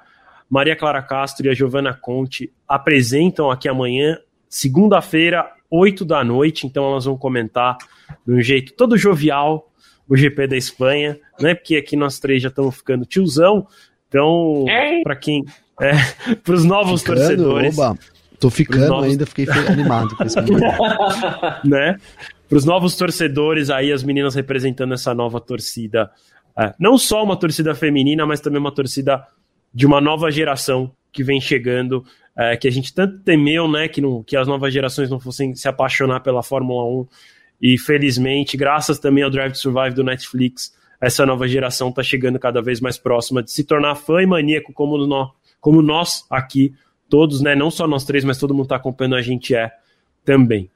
Maria Clara Castro e a Giovanna Conte apresentam aqui amanhã, segunda-feira, 8 da noite. Então elas vão comentar de um jeito todo jovial o GP da Espanha, né? Porque aqui nós três já estamos ficando tiozão. Então, para quem. É, para os novos ficando, torcedores. Oba. Tô ficando novos... ainda, fiquei animado com esse né? Para os novos torcedores aí, as meninas representando essa nova torcida. É, não só uma torcida feminina, mas também uma torcida de uma nova geração que vem chegando, é, que a gente tanto temeu, né, que, não, que as novas gerações não fossem se apaixonar pela Fórmula 1. E felizmente, graças também ao Drive to Survive do Netflix, essa nova geração está chegando cada vez mais próxima de se tornar fã e maníaco como nós, como nós aqui, todos, né? Não só nós três, mas todo mundo está acompanhando a gente é também.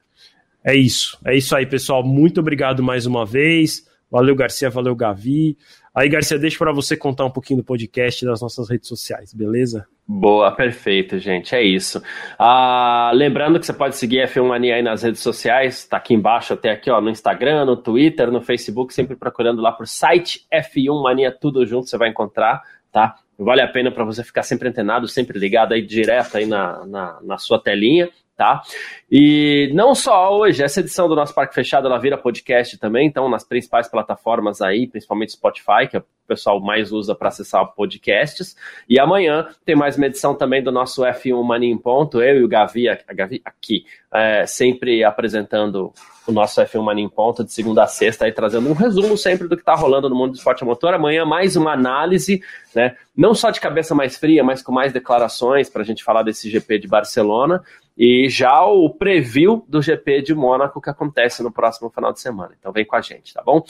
É isso. É isso aí, pessoal. Muito obrigado mais uma vez. Valeu, Garcia. Valeu, Gavi. Aí, Garcia, deixa para você contar um pouquinho do podcast das nossas redes sociais, beleza? Boa, perfeito, gente. É isso. Ah, lembrando que você pode seguir a F1 Mania aí nas redes sociais, tá aqui embaixo, até aqui, ó, no Instagram, no Twitter, no Facebook, sempre procurando lá por site F1 Mania, tudo junto, você vai encontrar, tá? Vale a pena para você ficar sempre antenado, sempre ligado aí direto aí na, na, na sua telinha, tá? E não só hoje, essa edição do nosso Parque Fechado, ela vira podcast também, então nas principais plataformas aí, principalmente Spotify, que é o pessoal mais usa para acessar podcasts. E amanhã tem mais uma edição também do nosso F1 Mania em Ponto, eu e o Gavi, a Gavi aqui, é, sempre apresentando o nosso F1 Mania em Ponto de segunda a sexta, aí trazendo um resumo sempre do que está rolando no mundo do esporte a motor. Amanhã mais uma análise, né? Não só de cabeça mais fria, mas com mais declarações para a gente falar desse GP de Barcelona e já o preview do GP de Mônaco que acontece no próximo final de semana. Então vem com a gente, tá bom?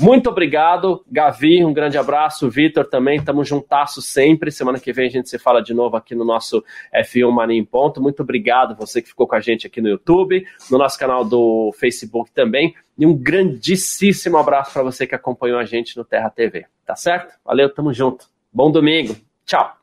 Muito obrigado, Gavi, um grande abraço, Vitor também, tamo juntasso sempre. Semana que vem a gente se fala de novo aqui no nosso F1 Mania em Ponto. Muito obrigado você que ficou com a gente aqui no YouTube, no nosso canal do Facebook também. E um grandíssimo abraço para você que acompanhou a gente no Terra TV, tá certo? Valeu, tamo junto. Bom domingo. Tchau.